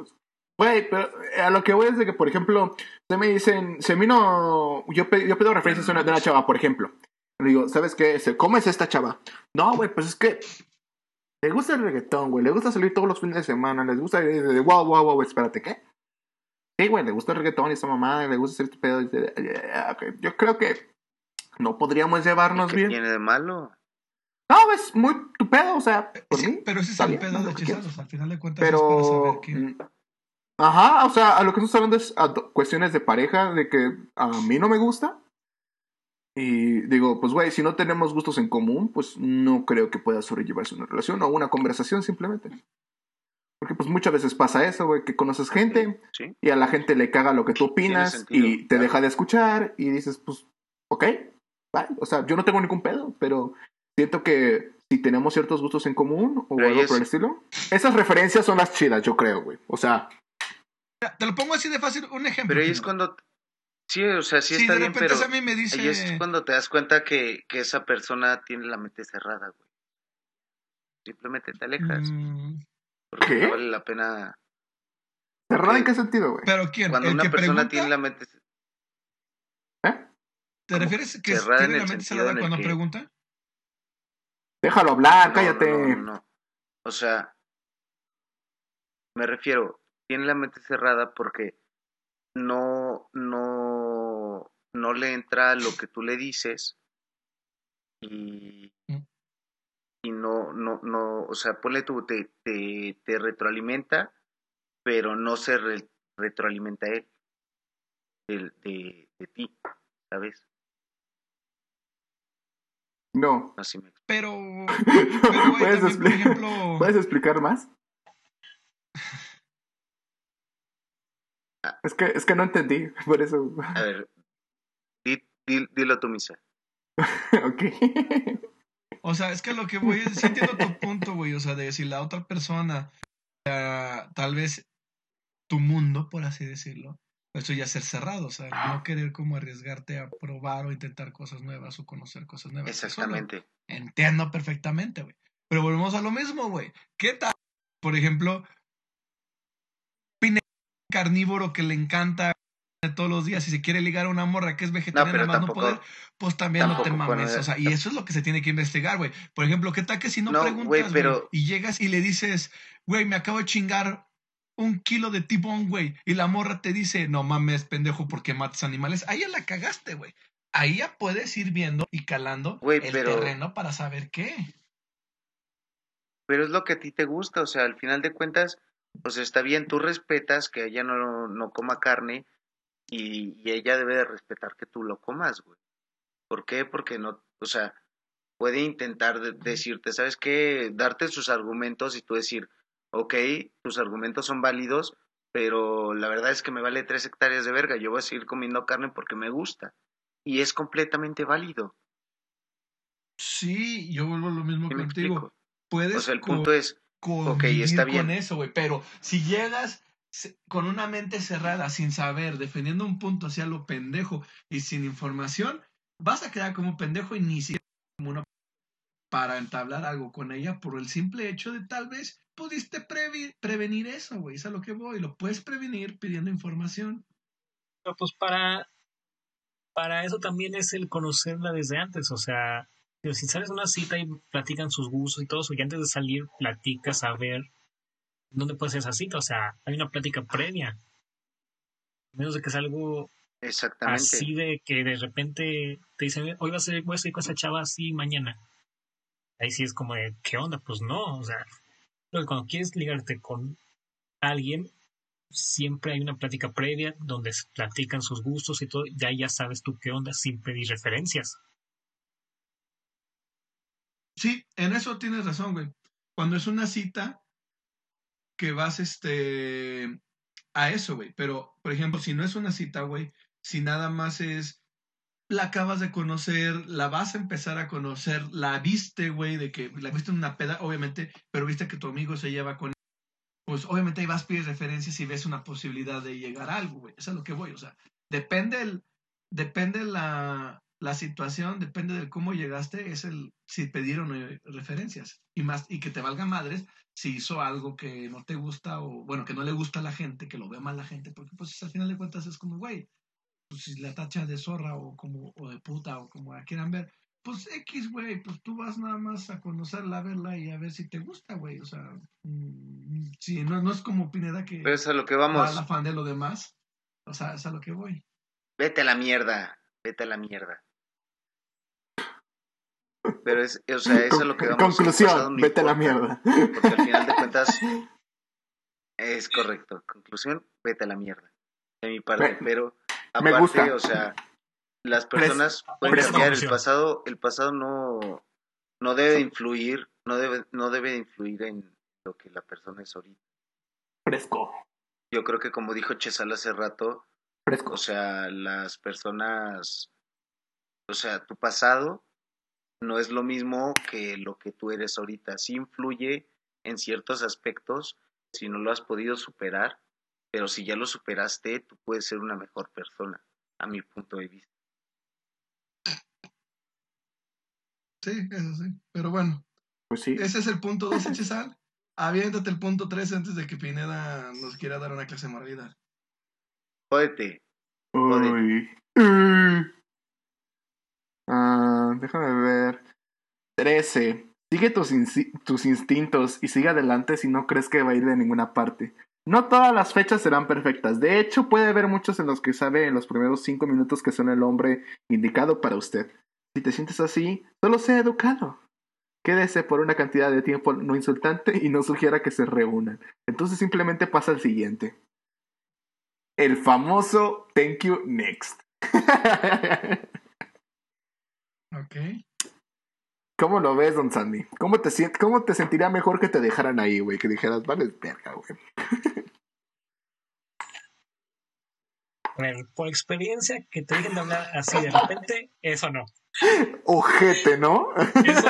Güey, pero eh, a lo que voy es de que, por ejemplo, se me dicen, se vino, yo, yo pido referencias de una, de una chava, por ejemplo. Le digo, ¿sabes qué? Este, ¿Cómo es esta chava? No, güey, pues es que le gusta el reggaetón, güey, le gusta salir todos los fines de semana, les gusta, ir de, wow, wow, wow, espérate, ¿qué? Sí, güey, le gusta el reggaetón y esta mamá, le gusta hacer este pedo. y dice, "Ah, ok". Yo creo que no podríamos llevarnos ¿Qué bien. tiene de malo? No, es muy tu pedo, o sea, por Sí, mí. pero ese es el bien, pedo de quieras. Al final de cuentas es para saber que... mm, Ajá, o sea, a lo que estamos hablando es a cuestiones de pareja, de que a mí no me gusta. Y digo, pues güey, si no tenemos gustos en común, pues no creo que pueda sobrellevarse una relación o una conversación simplemente. Porque pues muchas veces pasa eso, güey, que conoces gente Sí. y a la gente le caga lo que tú opinas y te claro. deja de escuchar y dices, pues, ok, bye. O sea, yo no tengo ningún pedo, pero siento que si tenemos ciertos gustos en común o Pero algo es- por el estilo, esas referencias son las chidas, yo creo, güey. O sea, Te lo pongo así de fácil, un ejemplo. Pero ahí es cuando... Sí, o sea, sí si está de bien, pero... Sammy me dice... Ahí es cuando te das cuenta que, que esa persona tiene la mente cerrada, güey. Simplemente te alejas. mm, Porque ¿Qué? no vale la pena... ¿cerrada en qué sentido, güey? pero ¿quién? Cuando ¿El una que persona pregunta? tiene la mente... ¿Eh? ¿Te refieres que cerrada tiene en la mente cerrada cuando que- pregunta? Déjalo hablar, No, cállate. No, no, no. O sea, me refiero, tiene la mente cerrada porque no, no, no le entra lo que tú le dices y, Mm. y no, no, no, o sea, ponle tú, te, te, te retroalimenta, pero no se re- retroalimenta él, de, de, de ti. ¿sabes? No. Me Pero, pero güey, ¿Puedes, también, por expli- ejemplo, ¿Puedes explicar más? Ah. Es que, es que no entendí, por eso. A ver, dilo tú, Misa. ok. o sea, es que lo que voy es, sí entiendo tu punto, güey, o sea, de si la otra persona, ah, tal vez tu mundo, por así decirlo, eso ya ser cerrado, o sea, no querer como arriesgarte a probar o intentar cosas nuevas o conocer cosas nuevas. Eso Exactamente. entiendo perfectamente, güey. Pero volvemos a lo mismo, güey. ¿Qué tal, por ejemplo, pine carnívoro que le encanta todos los días y se quiere ligar a una morra que es vegetariana más no tampoco- poder, pues también no te mames, bueno, o sea, y eso es lo que se tiene que investigar, güey. Por ejemplo, ¿qué tal que si no, No, preguntas, y llegas y le dices, güey, me acabo de chingar un kilo de tibón, güey, y la morra te dice, no mames, pendejo, ¿por qué matas animales? Ahí ya la cagaste, güey. Ahí ya puedes ir viendo y calando el pero- terreno para saber qué. Pero es lo que a ti te gusta, o sea, al final de cuentas, pues está bien, tú respetas que ella no, no coma carne y, y ella debe de respetar que tú lo comas, güey. ¿Por qué? Porque no, o sea, puede intentar de- decirte, ¿sabes qué? Darte sus argumentos y tú decir, ok, tus argumentos son válidos, pero la verdad es que me vale tres hectáreas de verga, yo voy a seguir comiendo carne porque me gusta. Y es completamente válido. Sí, yo vuelvo a lo mismo ¿Sí me contigo. Puedes O sea, el punto es, convivir está con bien. eso, güey. Pero si llegas con una mente cerrada, sin saber, defendiendo un punto hacia lo pendejo y sin información, vas a quedar como pendejo y ni siquiera como una para entablar algo con ella por el simple hecho de tal vez pudiste prevenir eso, güey. Es a lo que voy. Lo puedes prevenir pidiendo información. Pero pues para, para eso también es el conocerla desde antes, o sea, si sales una cita y platican sus gustos y todo eso, y antes de salir platicas a ver dónde puede ser esa cita, o sea, hay una plática previa. A menos de que sea algo exactamente. así de que de repente te dicen, hoy vas a, voy a salir con esa chava así mañana. Ahí sí es como de, ¿qué onda? Pues no, o sea, creo que cuando quieres ligarte con alguien, siempre hay una plática previa donde se platican sus gustos y todo, ya ya sabes tú qué onda sin pedir referencias. Sí, en eso tienes razón, güey. Cuando es una cita que vas este a eso, güey. Pero, por ejemplo, si no es una cita, güey, si nada más es la acabas de conocer, la vas a empezar a conocer, la viste, güey, de que la viste en una peda, obviamente, pero viste que tu amigo se lleva con pues obviamente ahí vas a pedir referencias y ves una posibilidad de llegar a algo, güey. Eso es lo que voy, o sea, depende el, depende la, la situación, depende de cómo llegaste, es el si pidieron eh, referencias. Y más, y que te valga madres si hizo algo que no te gusta o, bueno, que no le gusta a la gente, que lo ve mal la gente, porque pues al final de cuentas es como, güey, pues si la tacha de zorra o como, o de puta o como la quieran ver, pues X, güey, pues tú vas nada más a conocerla, a verla y a ver si te gusta, güey. O sea, mm, sí, no, no es como Pineda que Pero es a lo que va vamos. al afán de lo demás. O sea, es a lo que voy. Vete a la mierda, vete a la mierda. Pero es, o sea, es a lo que vamos. Conclusión, vete a la importa, mierda. Porque al final de cuentas es correcto. Conclusión, vete a la mierda. De mi parte, Me- pero me aparte, gusta. o sea, las personas pueden cambiar. El pasado, el pasado no, no debe de influir, no debe, no debe de influir en lo que la persona es ahorita. Fresco. Yo creo que como dijo Chesal hace rato, Fresco. o sea, las personas, o sea, tu pasado no es lo mismo que lo que tú eres ahorita. Sí influye en ciertos aspectos si no lo has podido superar, pero si ya lo superaste, tú puedes ser una mejor persona, a mi punto de vista. Sí, eso sí. Pero bueno, Pues sí. ese es el punto 2, Chesal. Aviéntate el punto 3 antes de que Pineda nos quiera dar una clase de moralidad. Jódete. Uy. Ah, déjame ver. 13. Sigue tus, tus instintos y sigue adelante si no crees que va a ir de ninguna parte. No todas las fechas serán perfectas. De hecho, puede haber muchos en los que sabe en los primeros 5 minutos que son el hombre indicado para usted. Si te sientes así, solo sea educado. Quédese por una cantidad de tiempo no insultante y no sugiera que se reúnan. Entonces simplemente pasa al siguiente. El famoso thank you next. Ok. ¿Cómo lo ves, don Sandy? ¿Cómo te, ¿Cómo te sentiría mejor que te dejaran ahí, güey? Que dijeras, vale, verga, güey. A ver, por experiencia, que te dejen de hablar así de repente, eso no. Ojete, ¿no? Eso,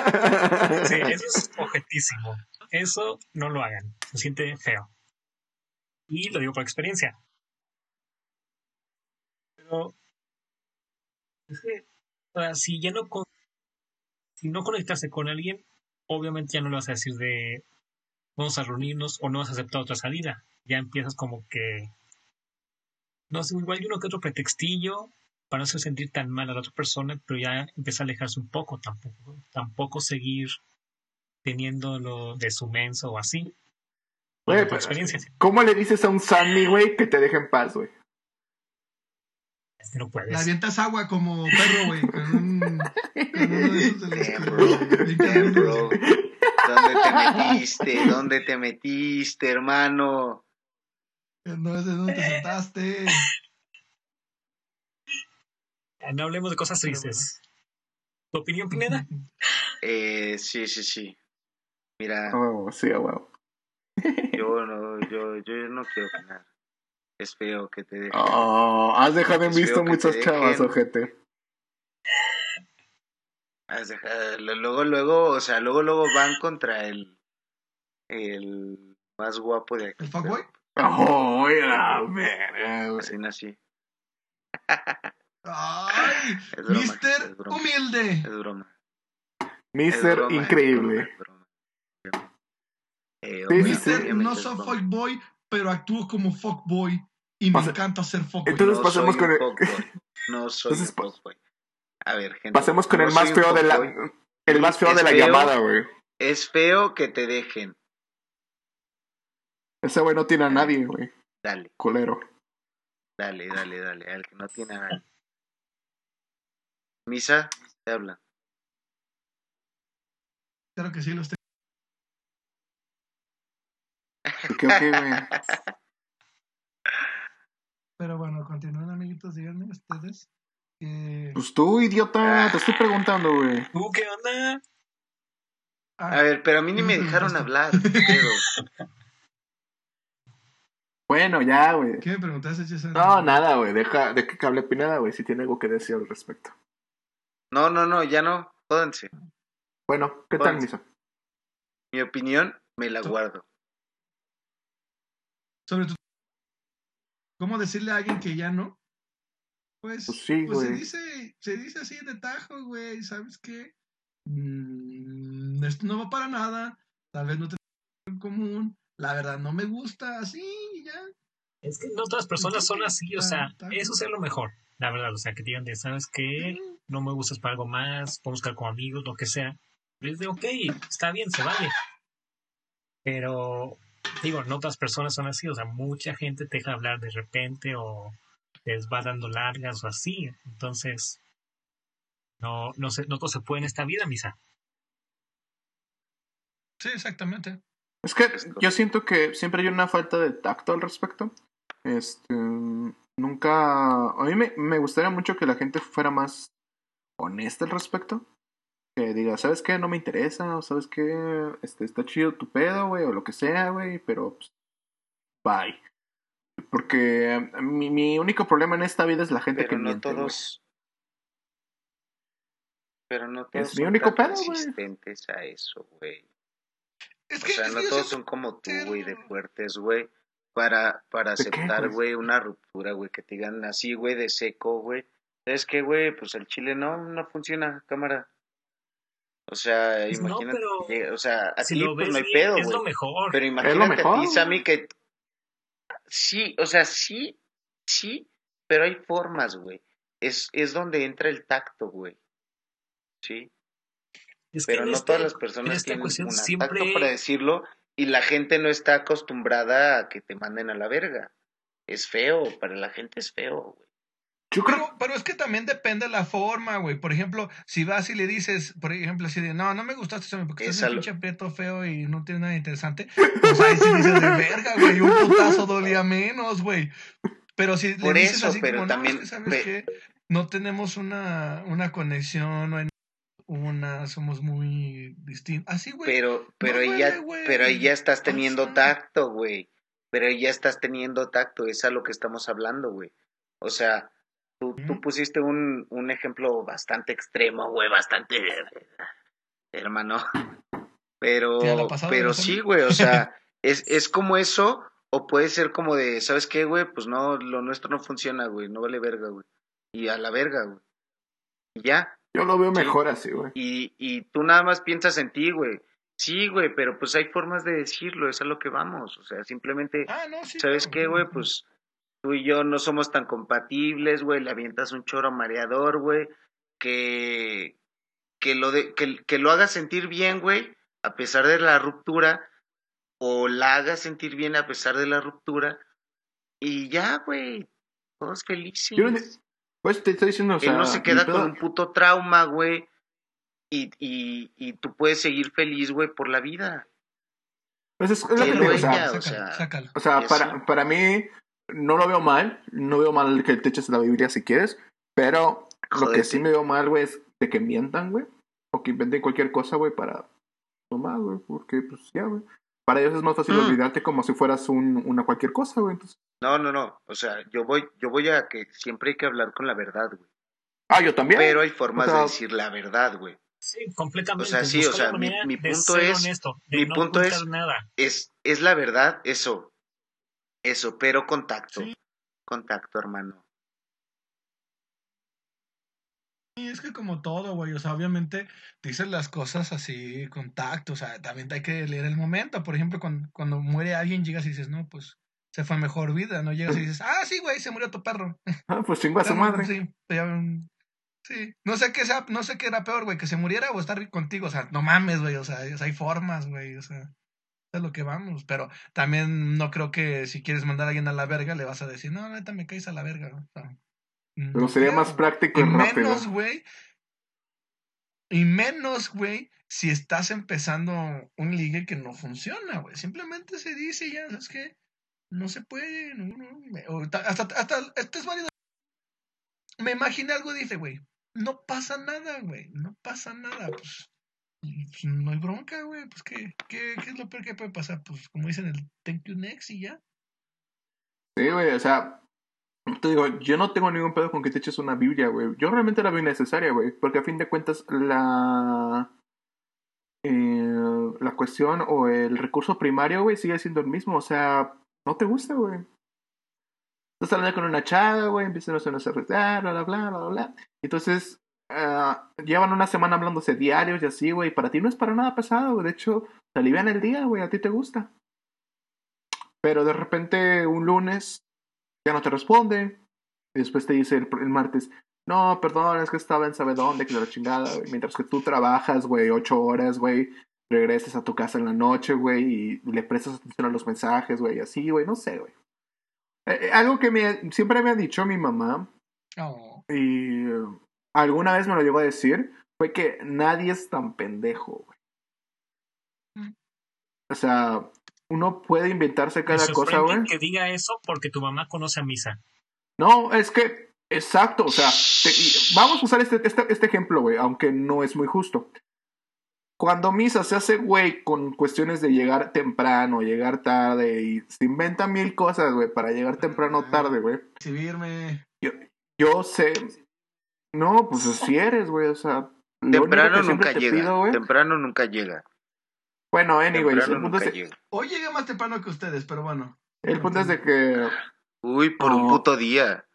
sí, eso es objetísimo. Eso no lo hagan. Se siente feo. Y lo digo por experiencia. Pero es que, sea, si ya no con- si no conectarse con alguien, obviamente ya no le vas a decir de vamos a reunirnos o no vas a aceptar otra salida. Ya empiezas como que no sé, igual hay uno que otro pretextillo para no hacer sentir tan mal a la otra persona, pero ya empieza a alejarse un poco, tampoco, tampoco seguir teniéndolo de su menso o así. Güey, ¿Cómo le dices a un Sandy, güey, que te deje en paz, güey? Es que no Le puedes. avientas agua como perro, güey. Con, un, con uno de esos de los que bro. ¿Dónde te metiste? ¿Dónde te metiste, hermano? No es de dónde te sentaste. No hablemos de cosas tristes. ¿Tu opinión, Pineda? Eh, sí, sí, sí. Mira, sí, huevo. yo no, yo, yo no quiero opinar. Es feo que te dejen. Oh, has dejado en visto muchas chavas, ojete. Has dejado- luego, luego, o sea, luego, luego van contra el, el más guapo de aquí. ¿El fuckboy? Oh, la verga. Así nací. ¡Ay! Es broma, Mister es broma. Humilde. Es broma. Mister broma, Increíble. Eh. Mister, no soy broma. Pero actúo como fuckboy. Y me encanta ser fuckboy. entonces no pasemos soy con un el- fuckboy. No soy Entonces, un pa- fuckboy. A ver, gente. Pasemos con no el más un feo de la. fuckboy. El más feo Es de la feo. llamada, güey. Es feo que te dejen. Ese güey no tiene a nadie, güey. Dale, Culero. dale, dale, dale. Al que no tiene a nadie. Misa, te habla. Claro que sí, los tengo. Ok, ok, güey. Pero bueno, continúen, amiguitos. Díganme ustedes. que- Pues tú, idiota, te estoy preguntando, güey. ¿Tú qué onda? Ah, A ver, pero a mí ni ¿qué me dejaron hablar. Bueno, ya, güey. ¿Qué me preguntaste? No, nada, güey. Deja de que hable Pineda, güey, si tiene algo que decir al respecto. No, no, no, ya no. Jódense. Bueno, ¿qué tal. Misa? Mi opinión me la guardo. Sobre tu... ¿Cómo decirle a alguien que ya no? Pues, Pues sí, pues se dice, se dice así de tajo, güey. ¿Sabes qué? Mm, esto no va para nada. Tal vez no te en común. La verdad no me gusta. Así ya. Es que no todas las personas son así, o sea, eso es lo mejor, la verdad, o sea, que digan de, ¿sabes qué? Mm, No me gustas para algo más, puedo buscar como amigos, lo que sea. Y es de, ok, está bien, se vale. Pero, digo, no las personas son así, o sea, mucha gente te deja hablar de repente o les va dando largas o así. Entonces, no, no, sé, no todo se puede en esta vida, misa. Sí, exactamente. Es que yo siento que siempre hay una falta de tacto al respecto. Este, nunca, a mí me, me gustaría mucho que la gente fuera más honesta al respecto. Que diga, ¿sabes qué? No me interesa, o ¿sabes qué? Este, está chido tu pedo, güey, o lo que sea, güey, pero pues, bye. Porque eh, mi, mi único problema en esta vida es la gente que Pero no miente, todos. Pero no todos Es mi son único pedo, güey. resistentes a eso, güey. Es O que, sea, es no que todos son como tú, que- güey, de fuertes, güey. Para, para ¿De qué, aceptar, güey? una ruptura, güey, que te digan así, güey, de seco, güey. ¿Sabes qué, güey? Pues el chile no, no funciona, cámara. O sea, Pues no, imagínate, pero llegue- o sea, a Si ti pues no hay bien, pedo, es lo güey. mejor. Pero imagínate mejor, a ti. Sammy, que... Sí, o sea, sí, sí, pero hay formas, güey. Es, es donde entra el tacto, güey. Sí, Es que pero no este- todas las personas tienen un siempre tacto para decirlo y la gente no está acostumbrada a que te manden a la verga. Es feo, para la gente es feo, güey. Yo creo Pero, pero es que también depende la forma, güey. Por ejemplo, si vas y le dices, por ejemplo, así de, no, no me gustaste porque Es un pinche feo y no tiene nada interesante, pues ahí sí dices de verga, güey, un putazo dolía menos, güey. Pero si Por le dices eso, así pero como, también no, es que, ¿sabes qué? no tenemos una, una conexión, no hay una, somos muy distintos. Así, güey. Pero, pero ahí duele, ya, pero ahí ya estás O teniendo sea. tacto, güey. Pero ahí ya estás teniendo tacto, es a lo que estamos hablando, güey. O sea, tú, pusiste un, un ejemplo bastante extremo, güey, bastante hermano. Pero, pero ¿no, sí, güey, o sea, es, es como eso, o puede ser como de, ¿sabes qué, güey? Pues no, lo nuestro no funciona, güey, no vale verga, güey. Y a la verga, güey. Y ya, Yo lo veo Sí. mejor así, güey. y, y tú nada más piensas en ti, güey. Sí, güey, pero pues hay formas de decirlo, es a lo que vamos. O sea, simplemente, Ah, no, sí. ¿sabes qué, güey? Pues tú y yo no somos tan compatibles, güey. Le avientas un choro mareador, güey. Que, que, lo de, que, que lo haga sentir bien, güey, a pesar de la ruptura. O la haga sentir bien a pesar de la ruptura. Y ya, güey, todos felices. Yo no- pues te estoy diciendo, o sea, Él no se mi queda con un puto trauma, güey. Y, y, y tú puedes seguir feliz, güey, por la vida. pues es, es lo que o digo, o sea, ella, o sácalo, sea, sácalo. O sea, Eso. para, para mí no lo veo mal. No veo mal que te eches la Biblia si quieres. Pero lo que sí me veo mal, güey, es de que mientan, güey. O que inventen cualquier cosa, güey, para tomar, güey. Porque, pues, ya, güey. Para ellos es más fácil Mm. olvidarte como si fueras un, una cualquier cosa, güey. Entonces, No, no, no. O sea, yo voy, yo voy a que siempre hay que hablar con la verdad, güey. ah, yo también. Pero hay formas O sea, de decir la verdad, güey. Sí, completamente. O sea, sí, o sea, mi- punto es- honesto, mi no punto es- nada. Es, es la verdad, eso. Eso, pero contacto. Sí. Contacto, hermano. Sí, es que como todo, güey, o sea, obviamente dices las cosas así con tacto, o sea, también hay que leer el momento. Por ejemplo, cuando, cuando muere alguien, llegas y dices, no, pues se fue a mejor vida, ¿no? Llegas y dices, ah, sí, güey, se murió tu perro. Ah, pues chingó a su madre. Sí, ya, mm, sí. No sé qué sea, no sé qué era peor, güey, que se muriera o estar contigo, o sea, no mames, güey, o sea, o sea, hay formas, güey, o sea, es lo que vamos, pero también no creo que si quieres mandar a alguien a la verga le vas a decir, no, neta, me caes a la verga, o sea, Pero no sería más práctico y y rápido. menos, güey. Y menos, güey, si estás empezando un ligue que no funciona, güey. Simplemente se dice ya, ¿sabes qué? No se puede, no, hasta, hasta, esto es válido. Me imaginé algo, dice, güey. No pasa nada, güey. No pasa nada, pues. Pues, No hay bronca, güey. Pues, ¿qué, qué, ¿qué es lo peor que puede pasar? Pues, como dicen, el thank you next y ya. Sí, güey, o sea, te digo, yo no tengo ningún pedo con que te eches una Biblia, güey. Yo realmente la veo innecesaria, güey, porque a fin de cuentas la eh, la cuestión o el recurso primario, güey, sigue siendo el mismo, o sea, no te gusta, güey. Estás hablando con una chava, güey, empiezan a hacer bla, bla, bla, bla, bla. Entonces, ah, llevan una semana hablándose diarios y así, güey, para ti no es para nada pesado, güey. De hecho, te alivian el día, güey, a ti te gusta. Pero de repente un lunes ya no te responde. Y después te dice el, el martes, no, perdón, es que estaba en sabe dónde, que de la chingada, güey. Mientras que tú trabajas, güey, ocho horas, güey, regresas a tu casa en la noche, güey, y le prestas atención a los mensajes, güey, así, güey, no sé, güey. Eh, eh, algo que me, siempre me ha dicho mi mamá, Oh, y alguna vez me lo llegó a decir, fue que nadie es tan pendejo, güey. Mm. O sea, uno puede inventarse Me cada cosa, güey. que diga eso porque tu mamá conoce a Misa. No, es que, exacto, o sea, te- y vamos a usar este, este, este ejemplo, güey, aunque no es muy justo. Cuando Misa se hace güey con cuestiones de llegar temprano, llegar tarde, y se inventa mil cosas, güey, para llegar temprano o tarde, güey. recibirme. Yo sé. No, pues si eres, güey, o sea. Temprano nunca te llega. pido, Temprano nunca llega. Bueno, anyways, Temprano el punto, es llega. Hoy llegué más temprano que ustedes, pero bueno. el punto es de que. Uy, por un Oh. puto día.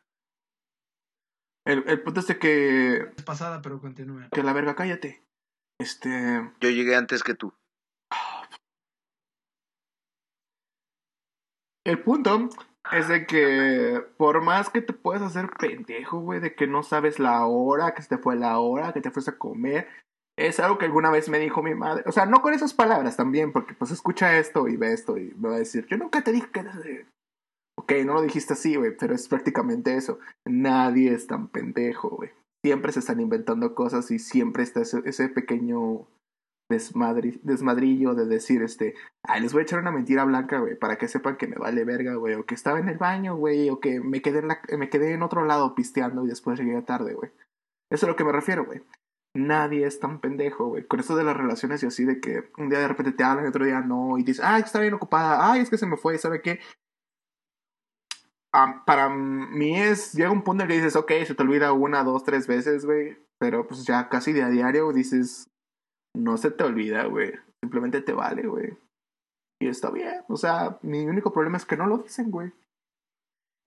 El, el punto es de que. Es pasada, pero continúe. Que la verga, cállate. Este. Yo llegué antes que tú. El punto es de que por más que te puedas hacer pendejo, güey, de que no sabes la hora, que se te fue la hora, que te fuiste a comer, es algo que alguna vez me dijo mi madre. O sea, no con esas palabras también, porque pues escucha esto y ve esto y me va a decir, yo nunca te dije que... eras de-". Ok, no lo dijiste así, güey, pero es prácticamente eso. Nadie es tan pendejo, güey. Siempre se están inventando cosas y siempre está ese pequeño desmadri- desmadrillo de decir, este, ay, les voy a echar una mentira blanca, güey, para que sepan que me vale verga, güey, o que estaba en el baño, güey, o que me quedé en, la, me quedé en otro lado pisteando y después llegué tarde, güey. Eso es a lo que me refiero, güey. Nadie es tan pendejo, güey. Con eso de las relaciones y así de que un día de repente te hablan y otro día no, y dices, ay, está bien ocupada, ay, es que se me fue, ¿sabe qué? Ah, para mí es, llega un punto en que dices, ok, se te olvida una, dos, tres veces, güey, pero pues ya casi de a diario dices, no se te olvida, güey, simplemente te vale, güey. Y está bien, o sea, mi único problema es que no lo dicen, güey.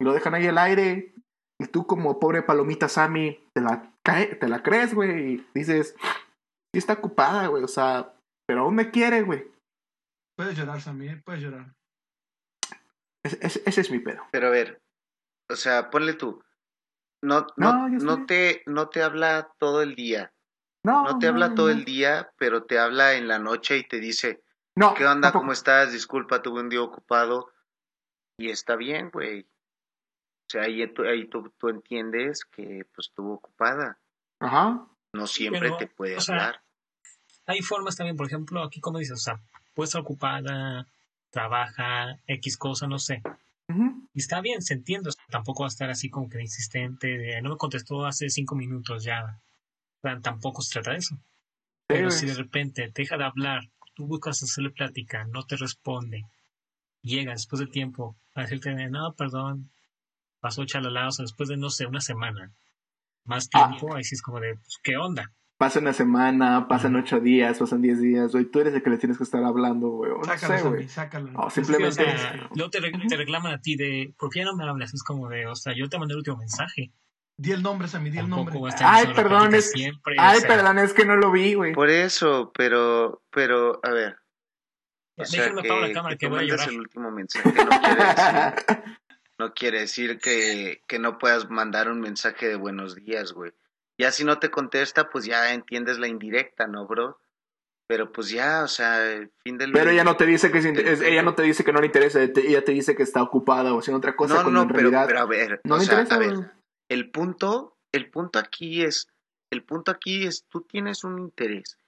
Y lo dejan ahí al aire, y tú como pobre palomita Sammy, te la, cae, te la crees, güey, y dices, sí está ocupada, güey, o sea, pero aún me quiere, güey. Puedes llorar, Sammy, ¿eh? puedes llorar. Ese, ese- ese es mi pedo. Pero a ver, o sea, ponle tú. No, no, No, no te, no te habla todo el día. No, No te habla no, todo no. el día, pero te habla en la noche y te dice, No, ¿qué onda? tampoco. ¿Cómo estás? Disculpa, tuve un día ocupado. Y está bien, güey. O sea, ahí, tú, ahí tú, tú entiendes que pues estuvo ocupada. Ajá. No siempre Pero, te puede sea, hablar. Hay formas también, por ejemplo, aquí como dices, o sea, puede estar ocupada, trabaja, X cosa, no sé. Y está bien, se entiende. o sea, tampoco va a estar así como que insistente, de no me contestó hace cinco minutos ya. Tampoco se trata de eso. Pero Sí, si de repente te deja de hablar, tú buscas hacerle plática, no te responde, llega después de tiempo a decirte, no, perdón, pasó chalala, o sea, después de, no sé, una semana, más Ah. tiempo, ahí sí es como de, pues, ¿qué onda? Pasa una semana, pasan ocho días, pasan diez días, güey. Tú eres el que le tienes que estar hablando, güey. o No Sácalo, sé, Sammy, güey. sácalo. No, Es que, o simplemente. sea, luego te, te reclaman a ti de, ¿por qué ya no me hablas? Es como de, o sea, yo te mandé el último mensaje. Di el nombre, Sammy, di el nombre. Ay, perdón, es- siempre. Ay, o sea, perdón, es que no lo vi, güey. Por eso, pero, pero, a ver. O sea, Déjenme que, la cámara que voy a el último mensaje no quiere decir, no quiere decir que, que no puedas mandar un mensaje de buenos días, güey. Ya si no te contesta, pues ya entiendes la indirecta, ¿no, bro? Pero pues ya, o sea, el fin del... Pero ella no te dice que es, ella no te dice que no le interesa, te- ella te dice que está ocupada o haciendo otra cosa No, no, en pero, realidad pero a ver, no o le sea, interesa, a ver. El punto, el punto aquí es, el punto aquí es, tú tienes un interés,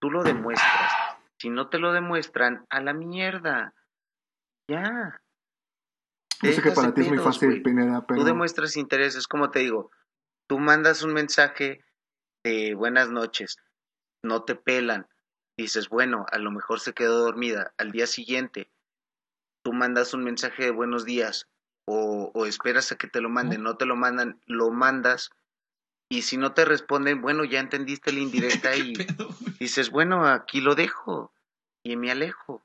tú lo demuestras. Si no te lo demuestran, a la mierda. Ya. Yo sé que para ti es muy fácil. Pineda, pero Tú demuestras interés, es como te digo, tú mandas un mensaje de buenas noches, no te pelan, dices, bueno, a lo mejor se quedó dormida, al día siguiente tú mandas un mensaje de buenos días o, o esperas a que te lo manden, no te lo mandan, lo mandas y si no te responden, bueno, ya entendiste la indirecta ¿Qué y pedo, dices, bueno, aquí lo dejo y me alejo.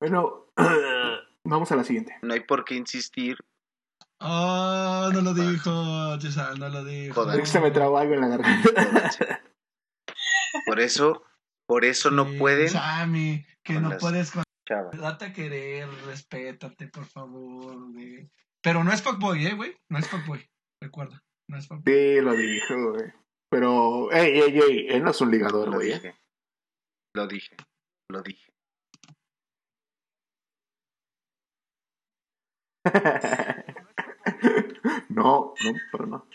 bueno, vamos a la siguiente. No hay por qué insistir. Oh, no lo dijo, no lo dijo. Joder. Se me trabó algo en la garganta. Por eso, por eso no pueden, Sammy, que con no las- puedes con... chava. Date a querer, respétate, por favor, güey. Pero no es fuckboy, ¿eh, güey? No es fuckboy. Recuerda, no es fuckboy. Sí, lo dijo, güey. Pero, ey, ey, ey, él no es un ligador, Lo güey. ¿eh? dije, lo dije, lo dije. no, no, pero no.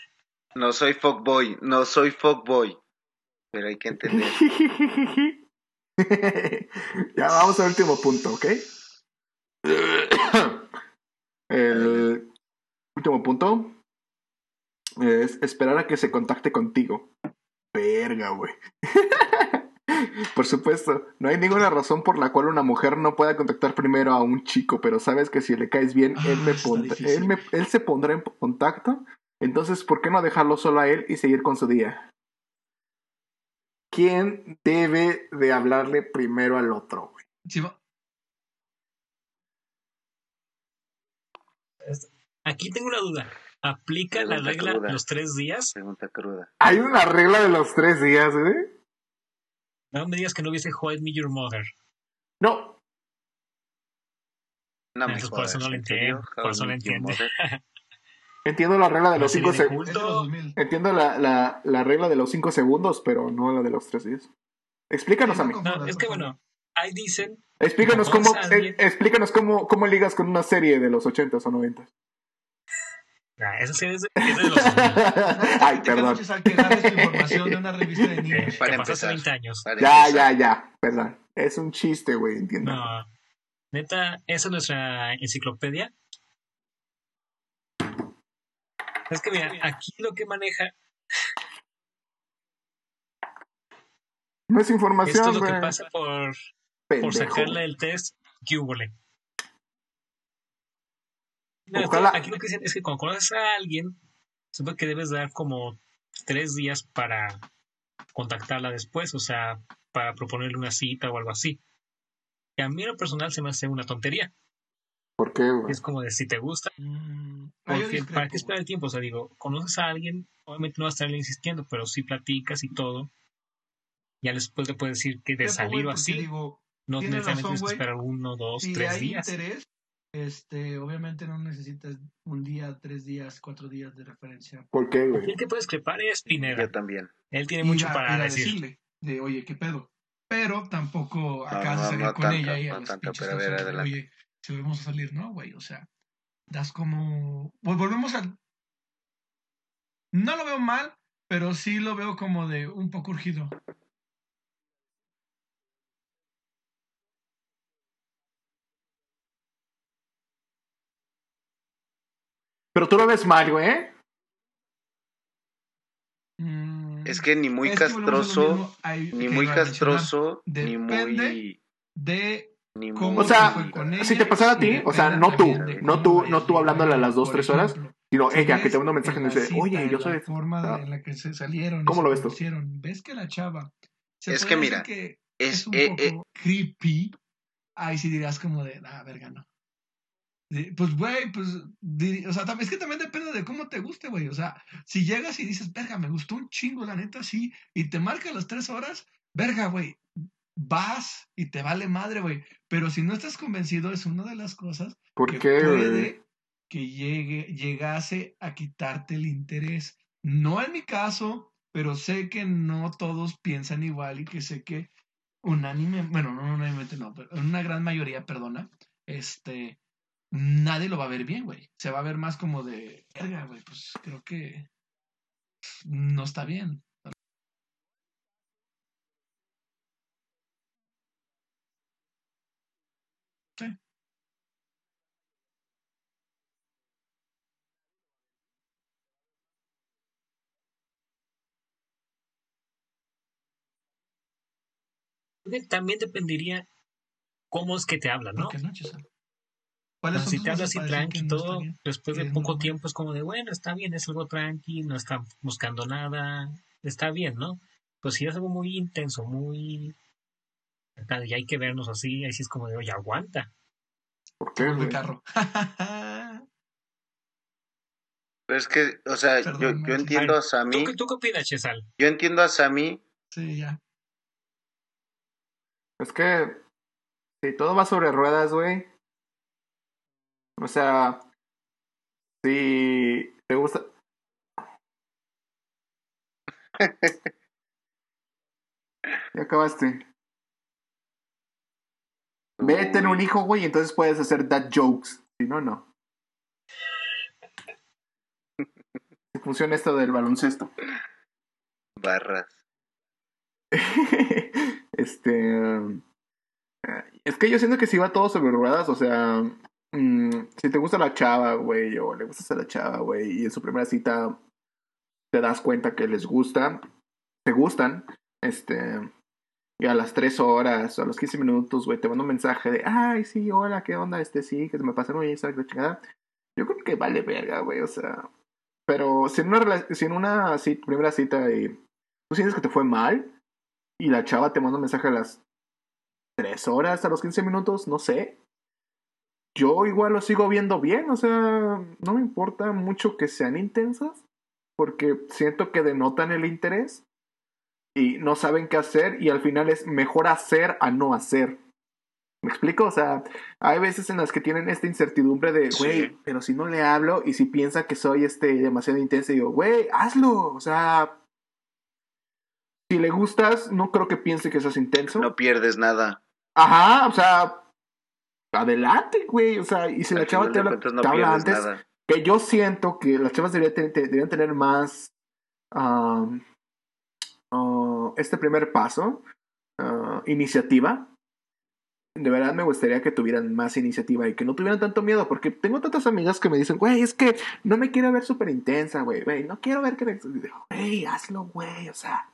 No soy fuckboy, no soy fuckboy. Pero hay que entender. ya vamos al último punto, ¿ok? El último punto es esperar a que se contacte contigo. Verga, güey. Por supuesto, no hay ninguna razón por la cual una mujer no pueda contactar primero a un chico, pero sabes que si le caes bien, él, Ah, me él, me- él se pondrá en contacto. Entonces, ¿por qué no dejarlo solo a él y seguir con su día? ¿Quién debe de hablarle primero al otro, güey? Sí, Aquí tengo una duda. ¿Aplica la regla cruda. los tres días? Pregunta cruda. Hay una regla de los tres días, güey. No me digas que no How I Met Your Mother. No, No me Entonces, por jodas, eso no lo entiendo, por eso no entiende. Mother. entiendo la regla de los serie cinco de segundos. es de los culto. 2000. Entiendo la, la, la regla de los cinco segundos, pero no la de los tres días. Explícanos a mí. No, es que bueno, ahí dicen, Explícanos ¿Cómo alguien? eh, explícanos cómo, cómo ligas con una serie de los ochentas o noventas. Ah, esa serie es de, es de los 2000. Ay, Te perdón. cansas al que agarres tu información de una revista de Eh, niños. Para empezar. 20 años. Para Ya, empezar. ya, ya. Perdón. Es un chiste, güey, entiendo. No. Neta, esa es nuestra enciclopedia. Es que mira, aquí lo que maneja, No es esto información, es lo que pasa por, por sacarle el test que hubo. No, Ojalá- Aquí lo que dicen es que cuando conoces a alguien, supongo que debes dar como tres días para contactarla después, o sea, para proponerle una cita o algo así. Que a mí en lo personal se me hace una tontería. ¿Por qué, güey? Es como de si te gusta, Mm, yo porque discrepo, ¿para qué esperar el tiempo? O sea, digo, conoces a alguien, obviamente no vas a estarle insistiendo, pero si platicas y todo, ya después le puedes decir que de salir o así, digo, no necesariamente razón, tienes que güey. esperar uno, dos, si tres hay días. interés, este, obviamente no necesitas un día, tres días, cuatro días de referencia. ¿Por qué, güey? el que puede discrepar es Pineda. Yo también. Él tiene mucho a- para decir. decirle de, oye, ¿qué pedo? Pero tampoco acabas no, de salir no con tanto, ella y a no los tanto, pinches pero a ver, adelante. oye, si volvemos a salir, ¿no, güey? O sea, das como... vol- Volvemos al... No lo veo mal, pero sí lo veo como de un poco urgido. Pero tú lo ves mal, güey, ¿eh? Mm, Es que ni muy es castroso, ni muy castroso, ni Depende muy. De Ni cómo muy. O sea, si te pasara a ti, o sea, no tú, no tú, no tú hablándole a las dos, tres horas, sino si ella que te manda un en mensaje y dice, oye, yo la soy... forma de- Ah. en la que se salieron ¿Cómo se lo ves tú? ves que la chava Es que mira, Es, es un eh, poco eh, creepy ahí sí dirías como de ah verga no pues güey pues o sea es que también depende de cómo te guste güey o sea si llegas y dices verga me gustó un chingo la neta sí y te marca las tres horas verga güey vas y te vale madre güey pero si no estás convencido es una de las cosas ¿Por que qué, puede que llegue, llegase a quitarte el interés. No en mi caso, pero sé que no todos piensan igual y que sé que unánime, bueno, no unánimemente no, pero en una gran mayoría, perdona, este, nadie lo va a ver bien, güey. Se va a ver más como de, verga, güey, pues creo que no está bien. Sí. Creo que También dependería cómo es que te hablan, ¿no? ¿Por qué no, Chesa? O ¿Cuáles sea, son si te hablas así tranqui no todo, después de poco normal. tiempo es como de, bueno, está bien, es algo tranqui, no está buscando nada, está bien, ¿no? Pues si es algo muy intenso, muy... Y hay que vernos así, ahí sí es como de, oye, aguanta. ¿Por qué, güey? el carro. pero es que, o sea, Perdón, yo, entiendo a ¿Tú, Sammy, qué- ¿Tú qué opinas, Chesal? yo entiendo a Sammy, sí, ya. Es que si todo va sobre ruedas, güey. O sea, si te gusta. ya acabaste. Ve, ten un hijo, güey, y entonces puedes hacer that jokes. Si no, no. Funciona esto del baloncesto. barras. este. Es que yo siento que si va todo sobre ruedas, o sea. mm, si te gusta la chava, güey, o le gustas a la chava, güey, y en su primera cita te das cuenta que les gusta, te gustan, este. Y a las 3 horas, a los 15 minutos, güey, te manda un mensaje de, ay, sí, hola, ¿qué onda? Este, sí, que se me pasaron bien, ¿sabes la chingada? Yo creo que vale verga, güey, o sea. Pero si en una, si una primera cita y tú sientes que te fue mal, y la chava te manda un mensaje a las 3 horas, a los 15 minutos, no sé. Yo igual lo sigo viendo bien, o sea, no me importa mucho que sean intensas, porque siento que denotan el interés y no saben qué hacer y al final es mejor hacer a no hacer. ¿Me explico? O sea, hay veces en las que tienen esta incertidumbre de, Sí. güey, pero si no le hablo y si piensa que soy este demasiado intenso, digo, güey, hazlo. O sea, si le gustas, no creo que piense que seas intenso. No pierdes nada. Ajá, o sea, adelante, güey. O sea, y si la chava te habla, no te habla antes, nada. que yo siento que las chavas deberían, te- deberían tener más um, uh, este primer paso, uh, iniciativa. De verdad me gustaría que tuvieran más iniciativa y que no tuvieran tanto miedo, porque tengo tantas amigas que me dicen, güey, es que no me quiero ver súper intensa, güey, güey, no quiero ver que me... Güey, hazlo, güey, o sea,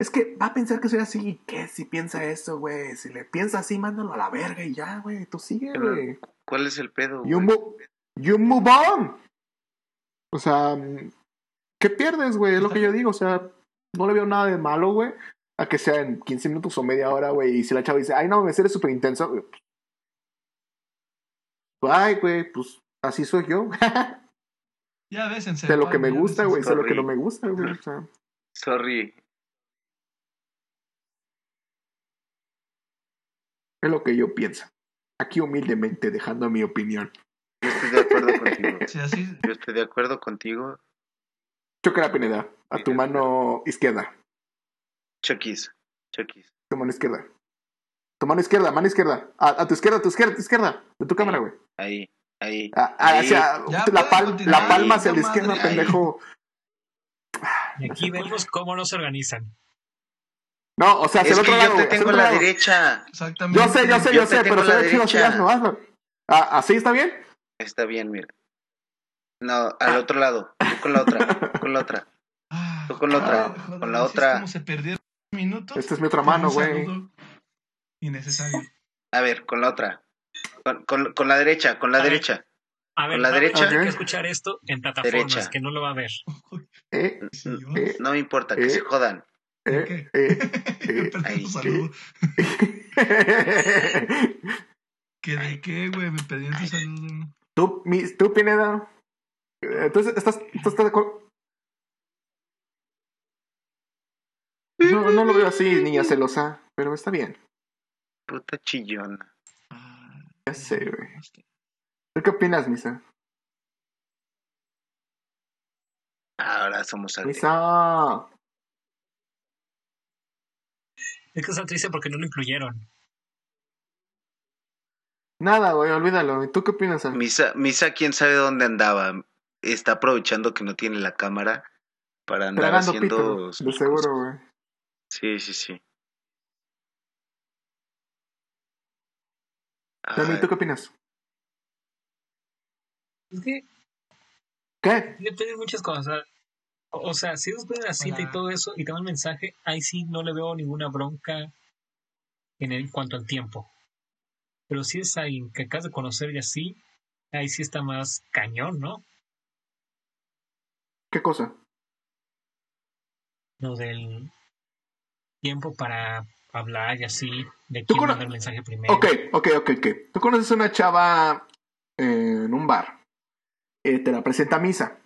es que va a pensar que soy así, ¿y qué? Si piensa eso, güey, si le piensa así, mándalo a la verga y ya, güey, tú sigue, güey. ¿Cuál es el pedo? You, mo- you move on. O sea, ¿qué pierdes, güey? Es lo que yo digo. O sea, no le veo nada de malo, güey. A que sea en 15 minutos o media hora, güey. Y si la chava dice, ay, no, me eres súper intenso. güey, pues, Ay, güey, pues así soy yo. Ya ves, en sé lo que me gusta, güey. Sé lo que no me gusta, güey. O sea, Sorry. Es lo que yo pienso. Aquí humildemente dejando mi opinión. Yo estoy de acuerdo contigo. Sí, así, Yo estoy de acuerdo contigo. Choca la Pineda. A tu mano izquierda. Chokis. Chokis. Tu mano izquierda. Tu mano izquierda, mano izquierda. A, a tu izquierda, a tu izquierda, a tu izquierda. De tu cámara, güey. Ahí. Ahí. Ah, ah, Ahí. hacia la, pal- palma hacia la izquierda, ahí. pendejo. Y aquí vemos cómo no se organizan. No, o sea, hacia Es el que otro yo lado. te hacia el tengo otro la lado. derecha. exactamente. Yo sé, yo sé, Yo yo te sé, pero se ve chido, sí, derecha. hazlo. Ah, ¿Así está bien? Está bien, mira. No, al otro lado. Tú con la otra. Tú con la otra. Ah, Tú con la otra, ah, joder, con la otra. como se perdieron minutos. Esta es mi otra mano, un güey. Innecesario. A ver, con la otra. Con, con, con la derecha, con la A ver. derecha. A ver, Con la derecha. Ok. que escuchar esto en plataformas, Derecha. que no lo va a ver. Eh, yo- eh, No me importa, que Eh. se jodan. Eh, ¿Qué? eh, Perdí ahí, tu saludo. eh. ¿Que de qué, güey? Me perdí tu saludo. Tú, mi, tú, Pineda. eh, Entonces, ¿estás, estás de acuerdo? No, no lo veo así, niña celosa, pero está bien. Puta chillona. Ah, Ya sé, güey. ¿Tú qué opinas, Misa? Ahora somos algo. Misa. Es que está triste porque no lo incluyeron. Nada, güey, olvídalo. ¿Y tú qué opinas, Sam? Misa, Misa, quién sabe dónde andaba. Está aprovechando que no tiene la cámara para andar Tragando haciendo. pito, de seguro, güey. Sí, sí, sí. Ay, ¿tú qué opinas? Es que ¿Qué? depende de muchas cosas. O, sea, si ellos ven la cita y todo eso y te dan un mensaje, ahí sí no le veo ninguna bronca en el, cuanto al tiempo. Pero si es alguien que acabas de conocer y así, ahí sí está más cañón, ¿no? ¿Qué cosa? Lo del tiempo para hablar y así, de Tú quién manda el mensaje primero. Ok, ok, ok, ok. Tú conoces a una chava eh, en un bar. Eh, te la presenta a misa.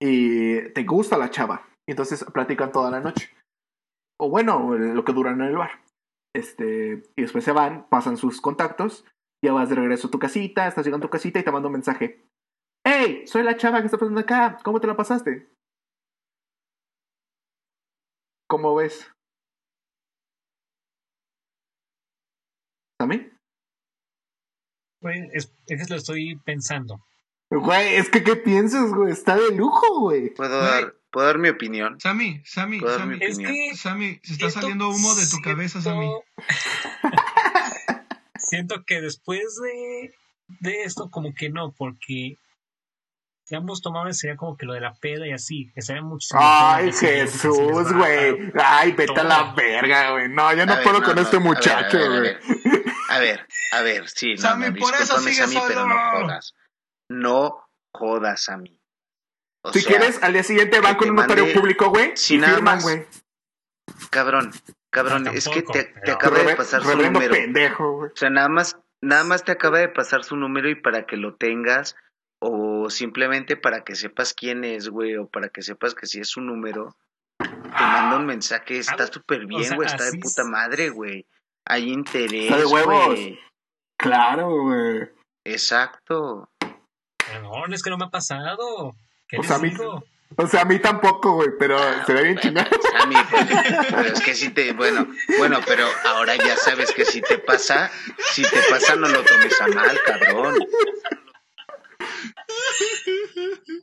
Y te gusta la chava. Y entonces platican toda la noche. O bueno, lo que duran en el bar. Este, y después se van, pasan sus contactos. Ya vas de regreso a tu casita, estás llegando a tu casita y te manda un mensaje. ¡Hey! Soy la chava que está pasando acá. ¿Cómo te la pasaste? ¿Cómo ves? ¿También? Güey, es, es que lo estoy pensando. Güey, es que ¿qué piensas, güey? Está de lujo, güey. ¿Puedo Güey. dar, ¿Puedo dar mi opinión? Sammy, Sammy, Puedo Sammy, Es opinión. que Sammy, se está siento- saliendo humo de tu cabeza, Sammy. siento- Siento que después de, de esto, como que no, porque si ambos tomaban sería como que lo de la peda y así, que sería mucho. Ay, Jesús, güey. Ay, vete a la verga, güey. No, yo no A ver, puedo no, con no, este muchacho, güey. a ver, A ver, a ver, sí, no, Sammy, no, por eso discúlpame, sigue Sammy, pero no solo. jodas. No jodas, Sammy. O Si sea, quieres, al día siguiente van con un notario público, güey. si y nada firman, güey. cabrón, cabrón, No, es que te, acaba de pasar su número. pendejo, güey. O sea, nada más, nada más te acaba de pasar su número y para que lo tengas, o simplemente para que sepas quién es, güey, o para que sepas que si es su número, te manda un mensaje, está Ah, súper bien, o sea, güey, está de puta es. madre, güey. Hay interés, Está de huevos. güey. Claro, güey. Exacto. Perdón, es que no me ha pasado. ¿Qué O sea, a mí-? O sea, a mí tampoco, güey, pero se ve bien chingado. Sammy, pues, pero es que si te, bueno, bueno, pero ahora ya sabes que si te pasa, si te pasa no lo tomes a mal, cabrón.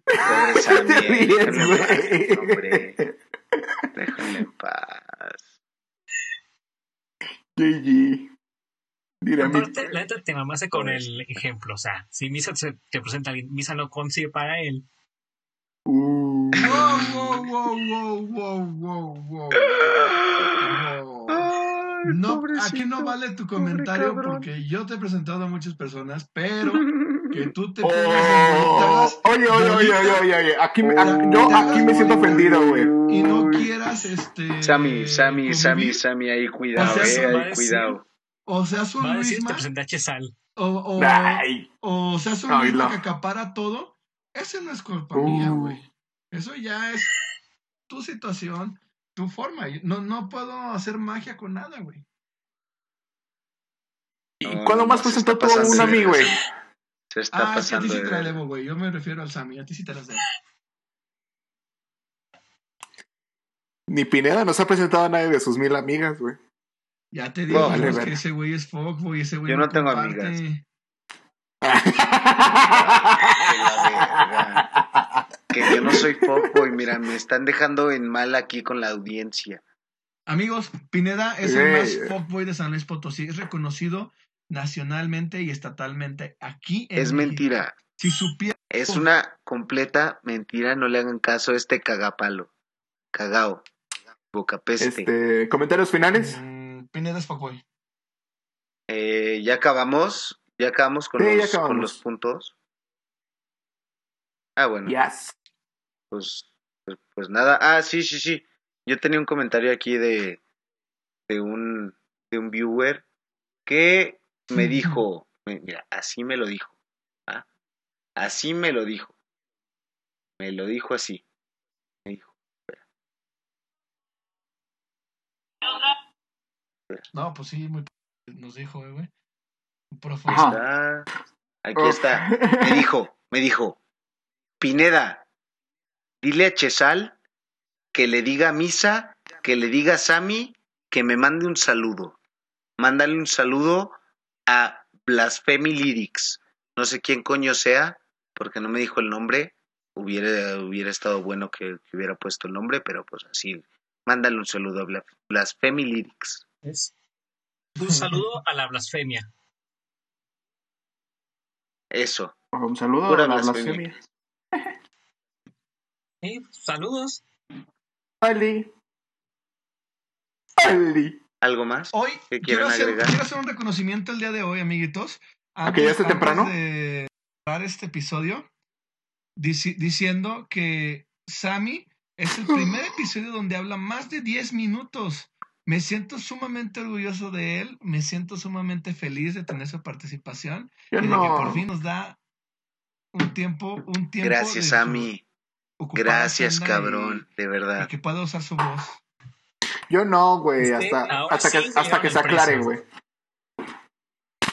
Pobre Sammy, en paz, hombre. Déjenlo en paz. GG. Aparte, la neta te mamaste con el ejemplo. O sea, si Misa se te presenta alguien, Misa no consigue para él. Uh, Wow, wow, wow, wow, wow, wow, wow. Wow. Ay, No, aquí no vale tu comentario porque yo te he presentado a muchas personas, pero que tú te Oh, oye, oye, oye, oye, oye, oye, aquí me, ah, yo aquí me siento ofendido, güey. y no quieras este Sammy, Sammy, Sammy, Sammy, ahí cuidado, O sea, eh, a ahí cuidado. O seas un Va a decir, o, o, o seas un Ay, Luisma no. que acapara todo, ese no es culpa Uh. mía, güey. Eso ya es tu situación, tu forma. No, no puedo hacer magia con nada, güey. ¿y No, cuándo más está tú a pasando un amigo, güey? Se está Ah, es que a ti pasando sí te la debo, güey. Yo me refiero al Sammy, a ti sí te las debo. Ni Pineda nos ha presentado a nadie de sus mil amigas, güey. Ya te digo No, vale, es verga. que ese güey es fuckboy, ese güey Yo no tengo amigas. Que la verga. Que yo no soy foco y mira, me están dejando en mal aquí con la audiencia. Amigos, Pineda es el más fuckboy de San Luis Potosí. Es reconocido nacionalmente y estatalmente aquí en Es México. mentira. Si supiera, Es una completa mentira. No le hagan caso a este cagapalo. Cagao. Boca peste. Este, comentarios finales. mm, Pineda es fuckboy. Eh, ya acabamos. Ya acabamos con, Sí, ya los, acabamos. con los puntos. Ah, bueno. Yes. Pues, pues, pues nada. Ah, sí, sí, sí. Yo tenía un comentario aquí de, de un de un viewer que me dijo, mira, así me lo dijo. ¿ah? Así me lo dijo. Me lo dijo así. Me dijo, No, pues sí, muy nos dijo, eh, güey. Está, aquí Uf. está. Me dijo, me dijo, Pineda, dile a Chesal que le diga a Misa, que le diga a Sammy que me mande un saludo. Mándale un saludo a Blasphemy Lyrics. No sé quién coño sea, porque no me dijo el nombre. Hubiera, hubiera estado bueno que, que hubiera puesto el nombre, pero pues así. Mándale un saludo a Bla- Blasphemy Lyrics. Es un saludo a la blasfemia. Eso. Un saludo Pura a la blasfemia. blasfemia. Saludos. Ali. Ali. ¿Algo más? Hoy ¿Qué quiero hacer, agregar? quiero hacer un reconocimiento el día de hoy, amiguitos. Ok, ¿ya está temprano? de cerrar este episodio, dici- diciendo que Sammy es el primer episodio donde habla más de 10 minutos. Me siento sumamente orgulloso de él, me siento sumamente feliz de tener su participación Yo y de no. que por fin nos da un tiempo, un tiempo. Gracias, de Sammy. ocupada Gracias, cabrón. De Y, y verdad. que pueda usar su voz. Yo no, güey. Usted Hasta, hasta, que, sí hasta que se aclare, güey.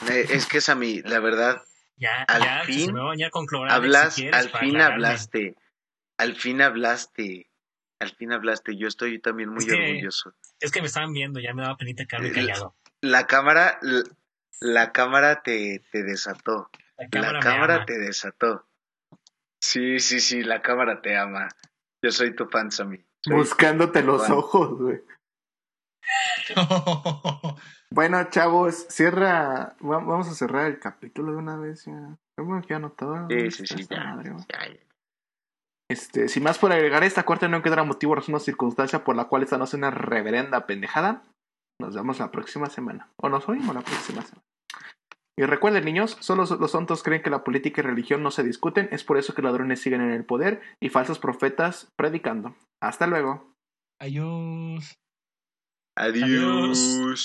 Eh, Es que, Sammy, la verdad, Ya, Al ya, fin se me va a bañar con clorales hablas, si quieres al fin hablaste. Al fin hablaste. Al fin hablaste. Yo estoy también muy Es que- orgulloso. Es que me estaban viendo, ya me daba penita quedarme callado. La cámara, la, la cámara te, te desató. La cámara, la te desató. Sí, sí, sí, la cámara te ama. Yo soy tu fan, Sammy. Soy- Buscándote los ojos, güey. Bueno, chavos, cierra. va- Vamos a cerrar el capítulo de una vez ya. Hemos ya anotado. Sí, sí, sí, ya, ya. Este, sin más por agregar, esta cuarta no quedará motivo, razón o circunstancia por la cual esta no es una reverenda pendejada. Nos vemos la próxima semana. O nos oímos la próxima semana. Y recuerden, niños, solo los tontos creen que la política y religión no se discuten. Es por eso que ladrones siguen en el poder y falsos profetas predicando. Hasta luego. Adiós. Adiós.